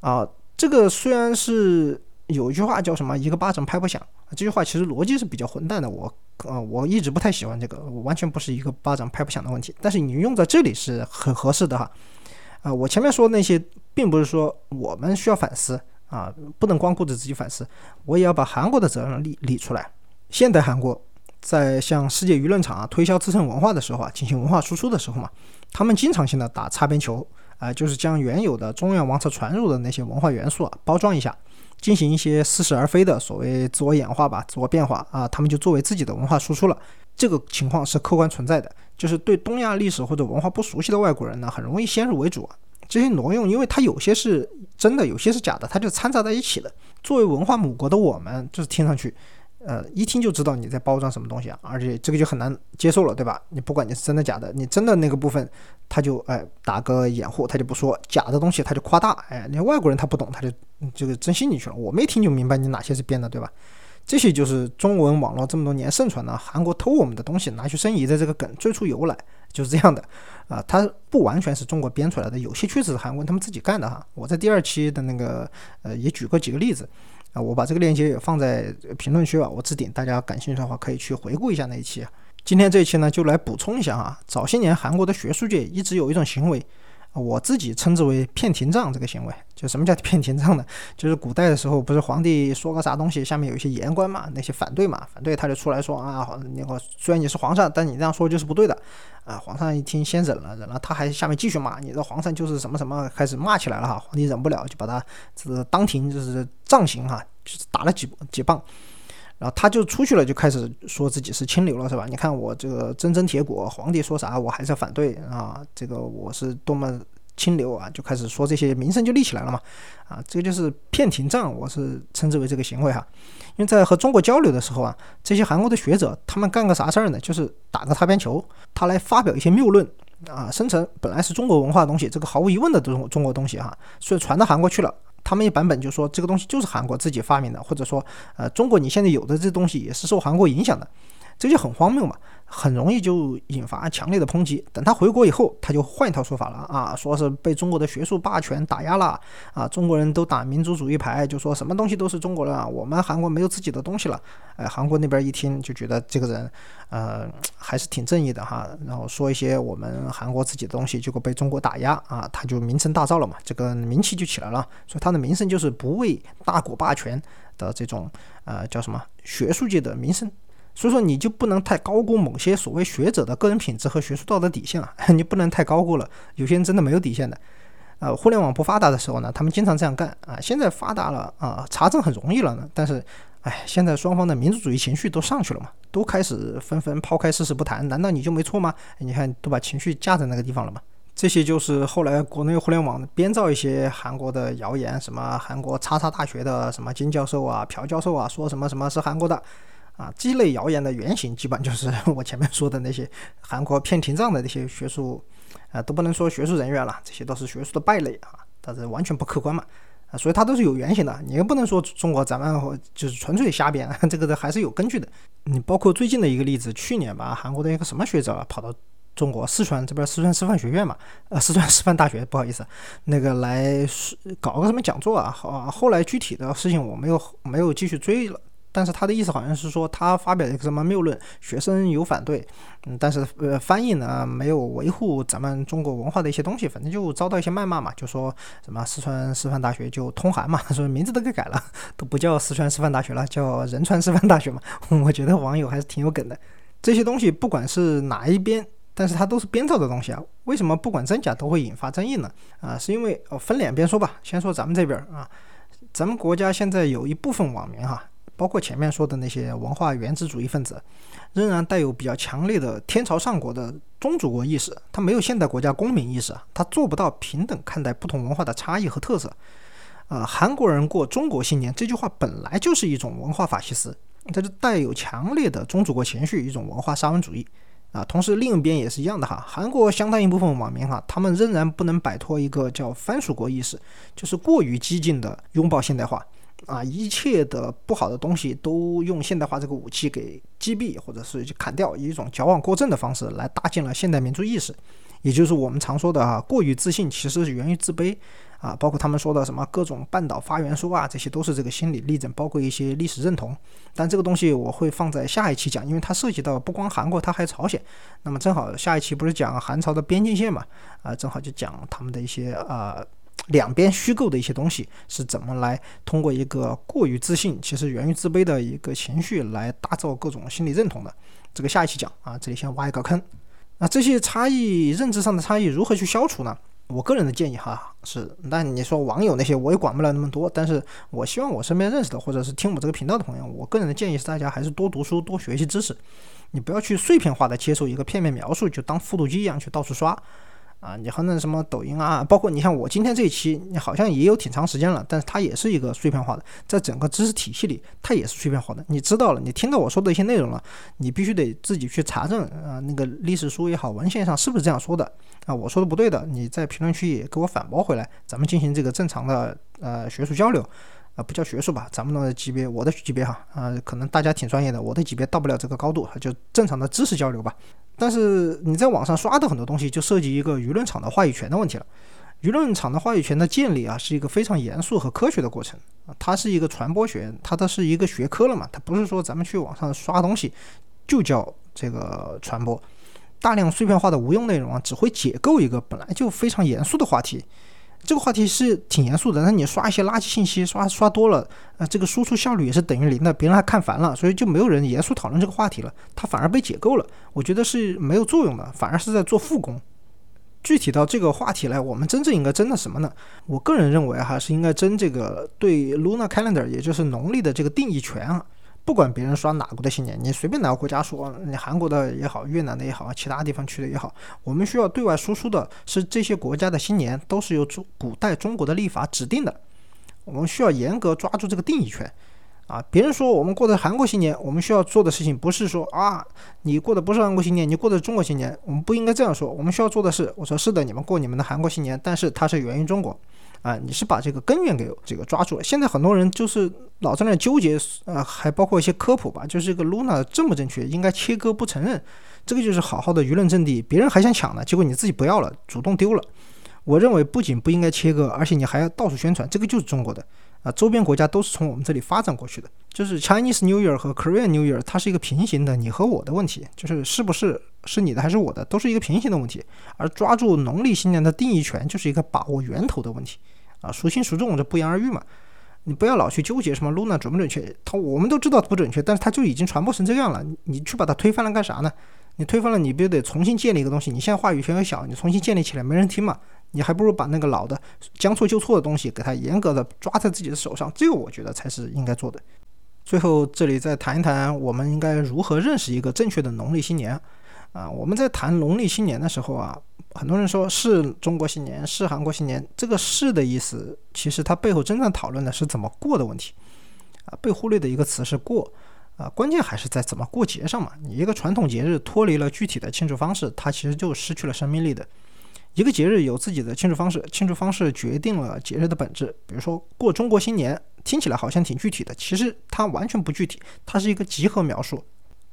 Speaker 1: 啊，这个虽然是有一句话叫什么“一个巴掌拍不响”，这句话其实逻辑是比较混蛋的。我呃我一直不太喜欢这个，我完全不是一个巴掌拍不响的问题。但是你用在这里是很合适的哈。啊，我前面说那些，并不是说我们需要反思啊，不能光顾着自己反思，我也要把韩国的责任理理出来。现代韩国在向世界舆论场啊推销自身文化的时候啊，进行文化输出的时候嘛，他们经常性的打擦边球啊，就是将原有的中原王朝传入的那些文化元素啊包装一下，进行一些似是而非的所谓自我演化吧、自我变化啊，他们就作为自己的文化输出了。这个情况是客观存在的，就是对东亚历史或者文化不熟悉的外国人呢，很容易先入为主啊。这些挪用，因为它有些是真的，有些是假的，它就掺杂在一起的。作为文化母国的我们，就是听上去。呃，一听就知道你在包装什么东西啊，而且这个就很难接受了，对吧？你不管你是真的假的，你真的那个部分，他就哎打个掩护，他就不说假的东西，他就夸大，哎，连外国人他不懂，他就这个真信进去了。我没听就明白你哪些是编的，对吧？这些就是中文网络这么多年盛传的韩国偷我们的东西拿去申遗的这个梗最初由来就是这样的啊，它不完全是中国编出来的，有些确实是韩国他们自己干的哈。我在第二期的那个呃也举过几个例子。啊，我把这个链接也放在评论区吧，我置顶，大家感兴趣的话可以去回顾一下那一期。今天这一期呢，就来补充一下啊，早些年韩国的学术界一直有一种行为。我自己称之为骗廷杖这个行为，就什么叫 骗廷杖呢？就是古代的时候，不是皇帝说个啥东西，下面有一些言官嘛，那些反对嘛，反对他就出来说啊，那个虽然你是皇上，但你这样说就是不对的啊。皇上一听先忍了，忍了，他还下面继续骂，你这皇上就是什么什么，开始骂起来了哈。皇帝忍不了，就把他这个当庭就是杖刑哈，就是打了几几棒。然后他就出去了，就开始说自己是清流了，是吧？你看我这个铮铮铁骨，皇帝说啥我还是要反对啊！这个我是多么清流啊！就开始说这些名声就立起来了嘛！啊，这个就是骗廷杖，我是称之为这个行为哈。因为在和中国交流的时候啊，这些韩国的学者他们干个啥事儿呢？就是打个擦边球，他来发表一些谬论啊，生成本来是中国文化的东西，这个毫无疑问的中中国东西哈，所以传到韩国去了。他们一版本就说这个东西就是韩国自己发明的，或者说，呃，中国你现在有的这东西也是受韩国影响的，这就很荒谬嘛。很容易就引发强烈的抨击。等他回国以后，他就换一套说法了啊，说是被中国的学术霸权打压了啊，中国人都打民族主义牌，就说什么东西都是中国的，我们韩国没有自己的东西了。哎，韩国那边一听就觉得这个人，呃，还是挺正义的哈。然后说一些我们韩国自己的东西，结果被中国打压啊，他就名声大噪了嘛，这个名气就起来了。所以他的名声就是不畏大国霸权的这种呃叫什么学术界的名声。所以说你就不能太高估某些所谓学者的个人品质和学术道德底线了，你不能太高估了。有些人真的没有底线的。呃，互联网不发达的时候呢，他们经常这样干啊。现在发达了啊，查证很容易了呢，但是哎，现在双方的民族主义情绪都上去了嘛，都开始纷纷抛开事实不谈，难道你就没错吗？你看，都把情绪架在那个地方了嘛。这些就是后来国内互联网编造一些韩国的谣言，什么韩国叉叉大学的什么金教授啊、朴教授啊，说什么什么是韩国的，啊，这类谣言的原型基本就是 我前面说的那些韩国骗停账的那些学术，啊，都不能说学术人员了，这些都是学术的败类啊，但是完全不客观嘛。啊，所以它都是有原型的，你又不能说中国咱们就是纯粹瞎编，这个还是有根据的。你包括最近的一个例子，去年吧，韩国的一个什么学者跑到中国四川这边，四川师范学院嘛，呃，四川师范大学，不好意思，那个来搞个什么讲座啊？好，后来具体的事情我没有没有继续追了。但是他的意思好像是说，他发表了一个什么谬论，学生有反对，嗯，但是呃，翻译呢没有维护咱们中国文化的一些东西，反正就遭到一些谩骂嘛，就说什么四川师范大学就通函嘛，说名字都给改了，都不叫四川师范大学了，叫仁川师范大学嘛。我觉得网友还是挺有梗的。这些东西不管是哪一边，但是它都是编造的东西啊，为什么不管真假都会引发争议呢？啊，是因为哦，分两边说吧，先说咱们这边啊，咱们国家现在有一部分网民哈。包括前面说的那些文化原子主义分子，仍然带有比较强烈的天朝上国的宗主国意识，他没有现代国家公民意识，他做不到平等看待不同文化的差异和特色。啊，韩国人过中国新年这句话本来就是一种文化法西斯，它就带有强烈的宗主国情绪，一种文化沙文主义。啊，同时另一边也是一样的哈，韩国相当一部分网民哈，他们仍然不能摆脱一个叫藩属国意识，就是过于激进的拥抱现代化。啊，一切的不好的东西都用现代化这个武器给击毙，或者是砍掉，以一种矫枉过正的方式来搭建了现代民族意识，也就是我们常说的啊，过于自信其实是源于自卑啊。包括他们说的什么各种半岛发源说啊，这些都是这个心理例证，包括一些历史认同。但这个东西我会放在下一期讲，因为它涉及到不光韩国，它还朝鲜。那么正好下一期不是讲韩朝的边境线嘛？啊，正好就讲他们的一些啊。两边虚构的一些东西是怎么来通过一个过于自信，其实源于自卑的一个情绪来打造各种心理认同的？这个下一期讲啊，这里先挖一个坑。那这些差异，认知上的差异如何去消除呢？我个人的建议哈是，那你说网友那些我也管不了那么多，但是我希望我身边认识的或者是听我这个频道的朋友，我个人的建议是大家还是多读书，多学习知识，你不要去碎片化的接受一个片面描述，就当复读机一样去到处刷。啊，你和那什么抖音啊，包括你像我今天这一期，你好像也有挺长时间了，但是它也是一个碎片化的，在整个知识体系里，它也是碎片化的。你知道了，你听到我说的一些内容了，你必须得自己去查证啊，那个历史书也好，文献上是不是这样说的啊？我说的不对的，你在评论区也给我反驳回来，咱们进行这个正常的呃学术交流。啊，不叫学术吧，咱们的级别，我的级别哈，啊，可能大家挺专业的，我的级别到不了这个高度，就正常的知识交流吧。但是你在网上刷的很多东西，就涉及一个舆论场的话语权的问题了。舆论场的话语权的建立啊，是一个非常严肃和科学的过程啊，它是一个传播学，它的是一个学科了嘛，它不是说咱们去网上刷东西就叫这个传播。大量碎片化的无用内容啊，只会解构一个本来就非常严肃的话题。这个话题是挺严肃的，那你刷一些垃圾信息，刷刷多了，呃，这个输出效率也是等于零的，别人还看烦了，所以就没有人严肃讨论这个话题了，它反而被解构了。我觉得是没有作用的，反而是在做复工。具体到这个话题来，我们真正应该争的什么呢？我个人认为还是应该争这个对 Luna Calendar，也就是农历的这个定义权啊。不管别人刷哪国的新年，你随便哪个国家说，你韩国的也好，越南的也好，其他地方去的也好，我们需要对外输出的是这些国家的新年都是由中古代中国的历法指定的。我们需要严格抓住这个定义权啊！别人说我们过的韩国新年，我们需要做的事情不是说啊，你过的不是韩国新年，你过的是中国新年，我们不应该这样说。我们需要做的是，我说是的，你们过你们的韩国新年，但是它是源于中国。啊，你是把这个根源给这个抓住了。现在很多人就是老在那纠结，呃，还包括一些科普吧，就是这个 Luna 正不正确，应该切割不承认，这个就是好好的舆论阵地，别人还想抢呢，结果你自己不要了，主动丢了。我认为不仅不应该切割，而且你还要到处宣传，这个就是中国的。啊，周边国家都是从我们这里发展过去的，就是 Chinese New Year 和 Korean New Year，它是一个平行的，你和我的问题，就是是不是是你的还是我的，都是一个平行的问题。而抓住农历新年的定义权，就是一个把握源头的问题。啊，孰轻孰重，这不言而喻嘛。你不要老去纠结什么 Luna 准不准确，它我们都知道不准确，但是它就已经传播成这样了，你去把它推翻了干啥呢？你推翻了，你不就得重新建立一个东西？你现在话语权又小，你重新建立起来没人听嘛？你还不如把那个老的将错就错的东西给它严格的抓在自己的手上，这个我觉得才是应该做的。最后这里再谈一谈，我们应该如何认识一个正确的农历新年啊？我们在谈农历新年的时候啊，很多人说是中国新年，是韩国新年，这个“是”的意思，其实它背后真正讨论的是怎么过的问题啊。被忽略的一个词是“过”。啊，关键还是在怎么过节上嘛。你一个传统节日脱离了具体的庆祝方式，它其实就失去了生命力的。一个节日有自己的庆祝方式，庆祝方式决定了节日的本质。比如说过中国新年，听起来好像挺具体的，其实它完全不具体，它是一个集合描述。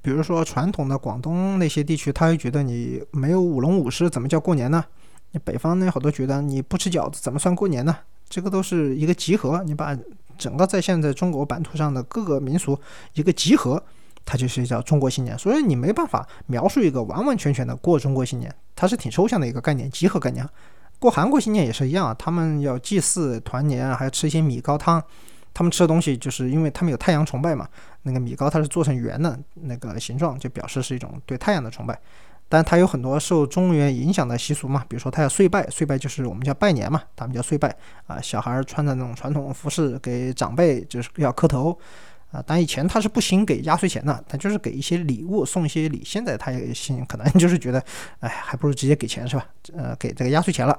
Speaker 1: 比如说传统的广东那些地区，他会觉得你没有舞龙舞狮，怎么叫过年呢？你北方呢，好多觉得你不吃饺子，怎么算过年呢？这个都是一个集合，你把。整个在现在中国版图上的各个民俗一个集合，它就是叫中国新年。所以你没办法描述一个完完全全的过中国新年，它是挺抽象的一个概念，集合概念。过韩国新年也是一样啊，他们要祭祀团年，还要吃一些米糕汤。他们吃的东西就是因为他们有太阳崇拜嘛，那个米糕它是做成圆的那个形状，就表示是一种对太阳的崇拜。但它有很多受中原影响的习俗嘛，比如说他要岁拜，岁拜就是我们叫拜年嘛，他们叫岁拜啊。小孩穿着那种传统服饰给长辈就是要磕头啊。但以前他是不兴给压岁钱的，他就是给一些礼物，送一些礼。现在他也兴，可能就是觉得，哎，还不如直接给钱是吧？呃，给这个压岁钱了。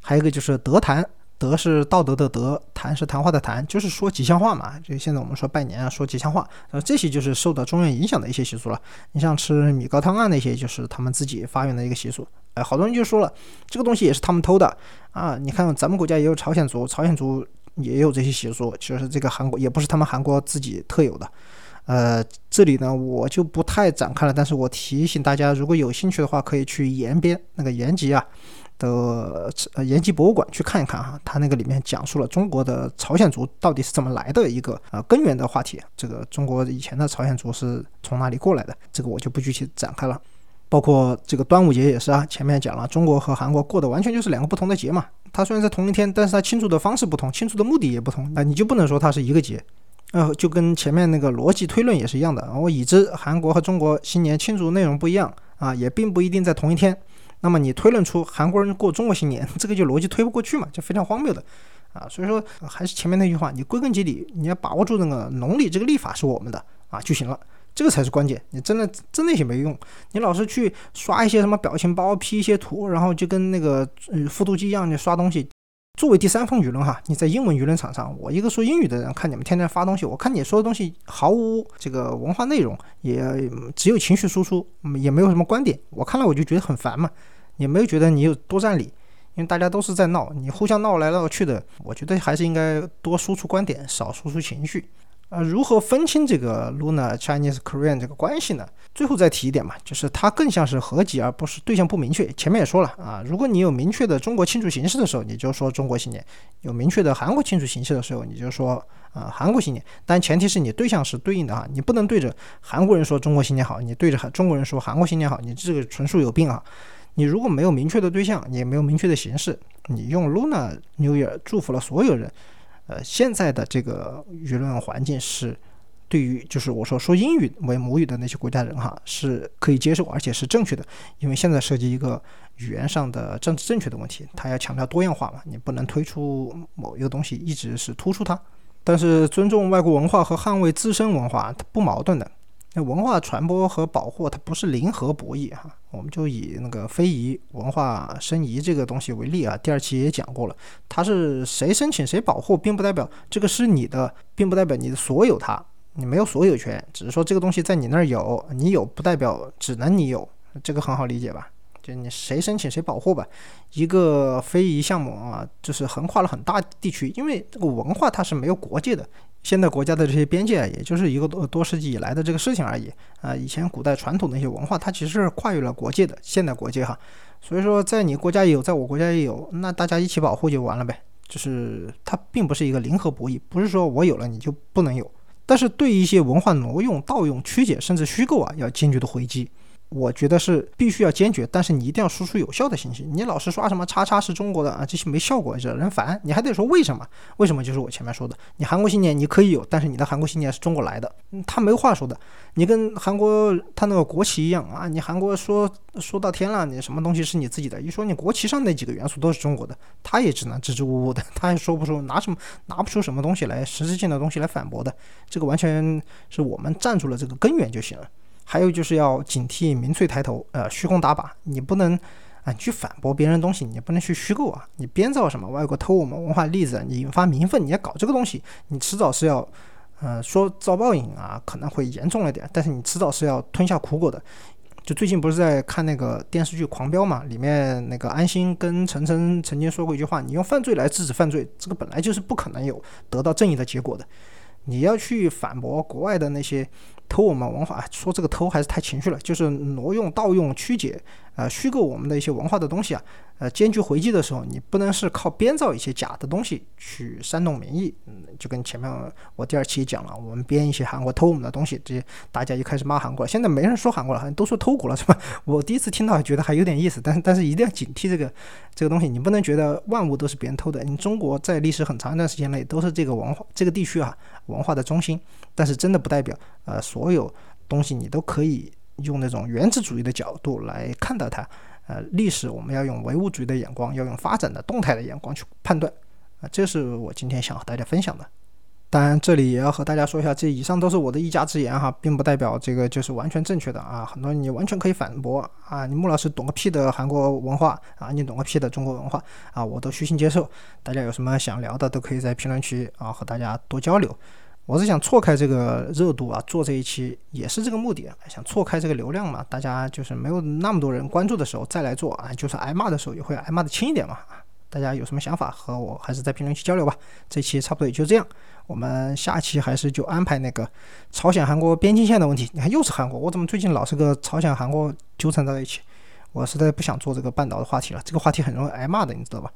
Speaker 1: 还有一个就是德坛。德是道德的德，谈是谈话的谈，就是说吉祥话嘛。就现在我们说拜年啊，说吉祥话，呃，这些就是受到中原影响的一些习俗了。你像吃米糕汤啊那些，就是他们自己发源的一个习俗。哎，好多人就说了，这个东西也是他们偷的啊。你看咱们国家也有朝鲜族，朝鲜族也有这些习俗，就是这个韩国也不是他们韩国自己特有的。呃，这里呢我就不太展开了，但是我提醒大家，如果有兴趣的话，可以去延边那个延吉啊。的延吉博物馆去看一看哈，它那个里面讲述了中国的朝鲜族到底是怎么来的一个呃根源的话题。这个中国以前的朝鲜族是从哪里过来的？这个我就不具体展开了。包括这个端午节也是啊，前面讲了，中国和韩国过的完全就是两个不同的节嘛。它虽然在同一天，但是它庆祝的方式不同，庆祝的目的也不同啊，你就不能说它是一个节。呃，就跟前面那个逻辑推论也是一样的。我已知韩国和中国新年庆祝内容不一样啊，也并不一定在同一天。那么你推论出韩国人过中国新年，这个就逻辑推不过去嘛，就非常荒谬的，啊，所以说还是前面那句话，你归根结底你要把握住那个农历这个历法是我们的啊就行了，这个才是关键。你真的真那些没用，你老是去刷一些什么表情包，P 一些图，然后就跟那个呃复读机一样你刷东西。作为第三方舆论哈，你在英文舆论场上，我一个说英语的人看你们天天发东西，我看你说的东西毫无这个文化内容，也只有情绪输出，也没有什么观点，我看了我就觉得很烦嘛。也没有觉得你有多占理，因为大家都是在闹，你互相闹来闹去的，我觉得还是应该多输出观点，少输出情绪。呃，如何分清这个 Luna Chinese Korean 这个关系呢？最后再提一点嘛，就是它更像是合集而不是对象不明确。前面也说了啊，如果你有明确的中国庆祝形式的时候，你就说中国新年；有明确的韩国庆祝形式的时候，你就说啊韩国新年。但前提是你对象是对应的啊，你不能对着韩国人说中国新年好，你对着中国人说韩国新年好，你这个纯属有病啊。你如果没有明确的对象，也没有明确的形式，你用 Luna New Year 祝福了所有人，呃，现在的这个舆论环境是对于就是我说说英语为母语的那些国家人哈是可以接受，而且是正确的，因为现在涉及一个语言上的政治正确的问题，他要强调多样化嘛，你不能推出某一个东西一直是突出它，但是尊重外国文化和捍卫自身文化，它不矛盾的。那文化传播和保护，它不是零和博弈哈。我们就以那个非遗文化申遗这个东西为例啊，第二期也讲过了，它是谁申请谁保护，并不代表这个是你的，并不代表你的所有它，你没有所有权，只是说这个东西在你那儿有，你有不代表只能你有，这个很好理解吧？就你谁申请谁保护吧。一个非遗项目啊，就是横跨了很大地区，因为这个文化它是没有国界的。现代国家的这些边界，也就是一个多多世纪以来的这个事情而已啊。以前古代传统的一些文化，它其实是跨越了国界的，现代国界哈。所以说，在你国家也有，在我国家也有，那大家一起保护就完了呗。就是它并不是一个零和博弈，不是说我有了你就不能有。但是对一些文化挪用、盗用、曲解甚至虚构啊，要坚决的回击。我觉得是必须要坚决，但是你一定要输出有效的信息。你老是刷什么叉叉是中国的啊，这些没效果，惹人烦。你还得说为什么？为什么就是我前面说的，你韩国新年你可以有，但是你的韩国新年是中国来的，他没话说的。你跟韩国他那个国旗一样啊，你韩国说说到天了，你什么东西是你自己的？一说你国旗上那几个元素都是中国的，他也只能支支吾吾的，他也说不出拿什么拿不出什么东西来实质性的东西来反驳的。这个完全是我们站住了这个根源就行了。还有就是要警惕民粹抬头，呃，虚空打靶。你不能啊，去反驳别人东西，你不能去虚构啊，你编造什么外国偷我们文化例子，你引发民愤，你要搞这个东西，你迟早是要，呃，说遭报应啊，可能会严重了点，但是你迟早是要吞下苦果的。就最近不是在看那个电视剧《狂飙》嘛，里面那个安心跟陈晨曾经说过一句话：你用犯罪来制止犯罪，这个本来就是不可能有得到正义的结果的。你要去反驳国外的那些。偷我们文化，说这个偷还是太情绪了，就是挪用、盗用、曲解。呃，虚构我们的一些文化的东西啊，呃，坚决回击的时候，你不能是靠编造一些假的东西去煽动民意。嗯，就跟前面我第二期讲了，我们编一些韩国偷我们的东西，这些大家就开始骂韩国，现在没人说韩国了，好像都说偷国了，是吧？我第一次听到觉得还有点意思，但是但是一定要警惕这个这个东西，你不能觉得万物都是别人偷的。你中国在历史很长一段时间内都是这个文化这个地区啊文化的中心，但是真的不代表呃所有东西你都可以。用那种原子主义的角度来看待它，呃，历史我们要用唯物主义的眼光，要用发展的动态的眼光去判断，啊，这是我今天想和大家分享的。当然，这里也要和大家说一下，这以上都是我的一家之言哈，并不代表这个就是完全正确的啊。很多你完全可以反驳啊，你穆老师懂个屁的韩国文化啊，你懂个屁的中国文化啊，我都虚心接受。大家有什么想聊的，都可以在评论区啊和大家多交流。我是想错开这个热度啊，做这一期也是这个目的，想错开这个流量嘛。大家就是没有那么多人关注的时候再来做啊，就是挨骂的时候也会挨骂的轻一点嘛。大家有什么想法和我还是在评论区交流吧。这期差不多也就这样，我们下期还是就安排那个朝鲜韩国边境线的问题。你看又是韩国，我怎么最近老是跟朝鲜韩国纠缠在一起？我实在不想做这个半岛的话题了，这个话题很容易挨骂的，你知道吧？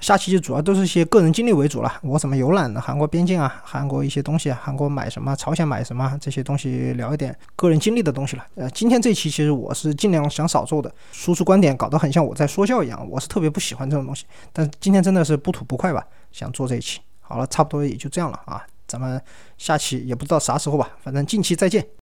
Speaker 1: 下期就主要都是一些个人经历为主了，我怎么游览的韩国边境啊，韩国一些东西，韩国买什么，朝鲜买什么这些东西，聊一点个人经历的东西了。呃，今天这期其实我是尽量想少做的，输出观点搞得很像我在说教一样，我是特别不喜欢这种东西。但今天真的是不吐不快吧，想做这一期。好了，差不多也就这样了啊，咱们下期也不知道啥时候吧，反正近期再见。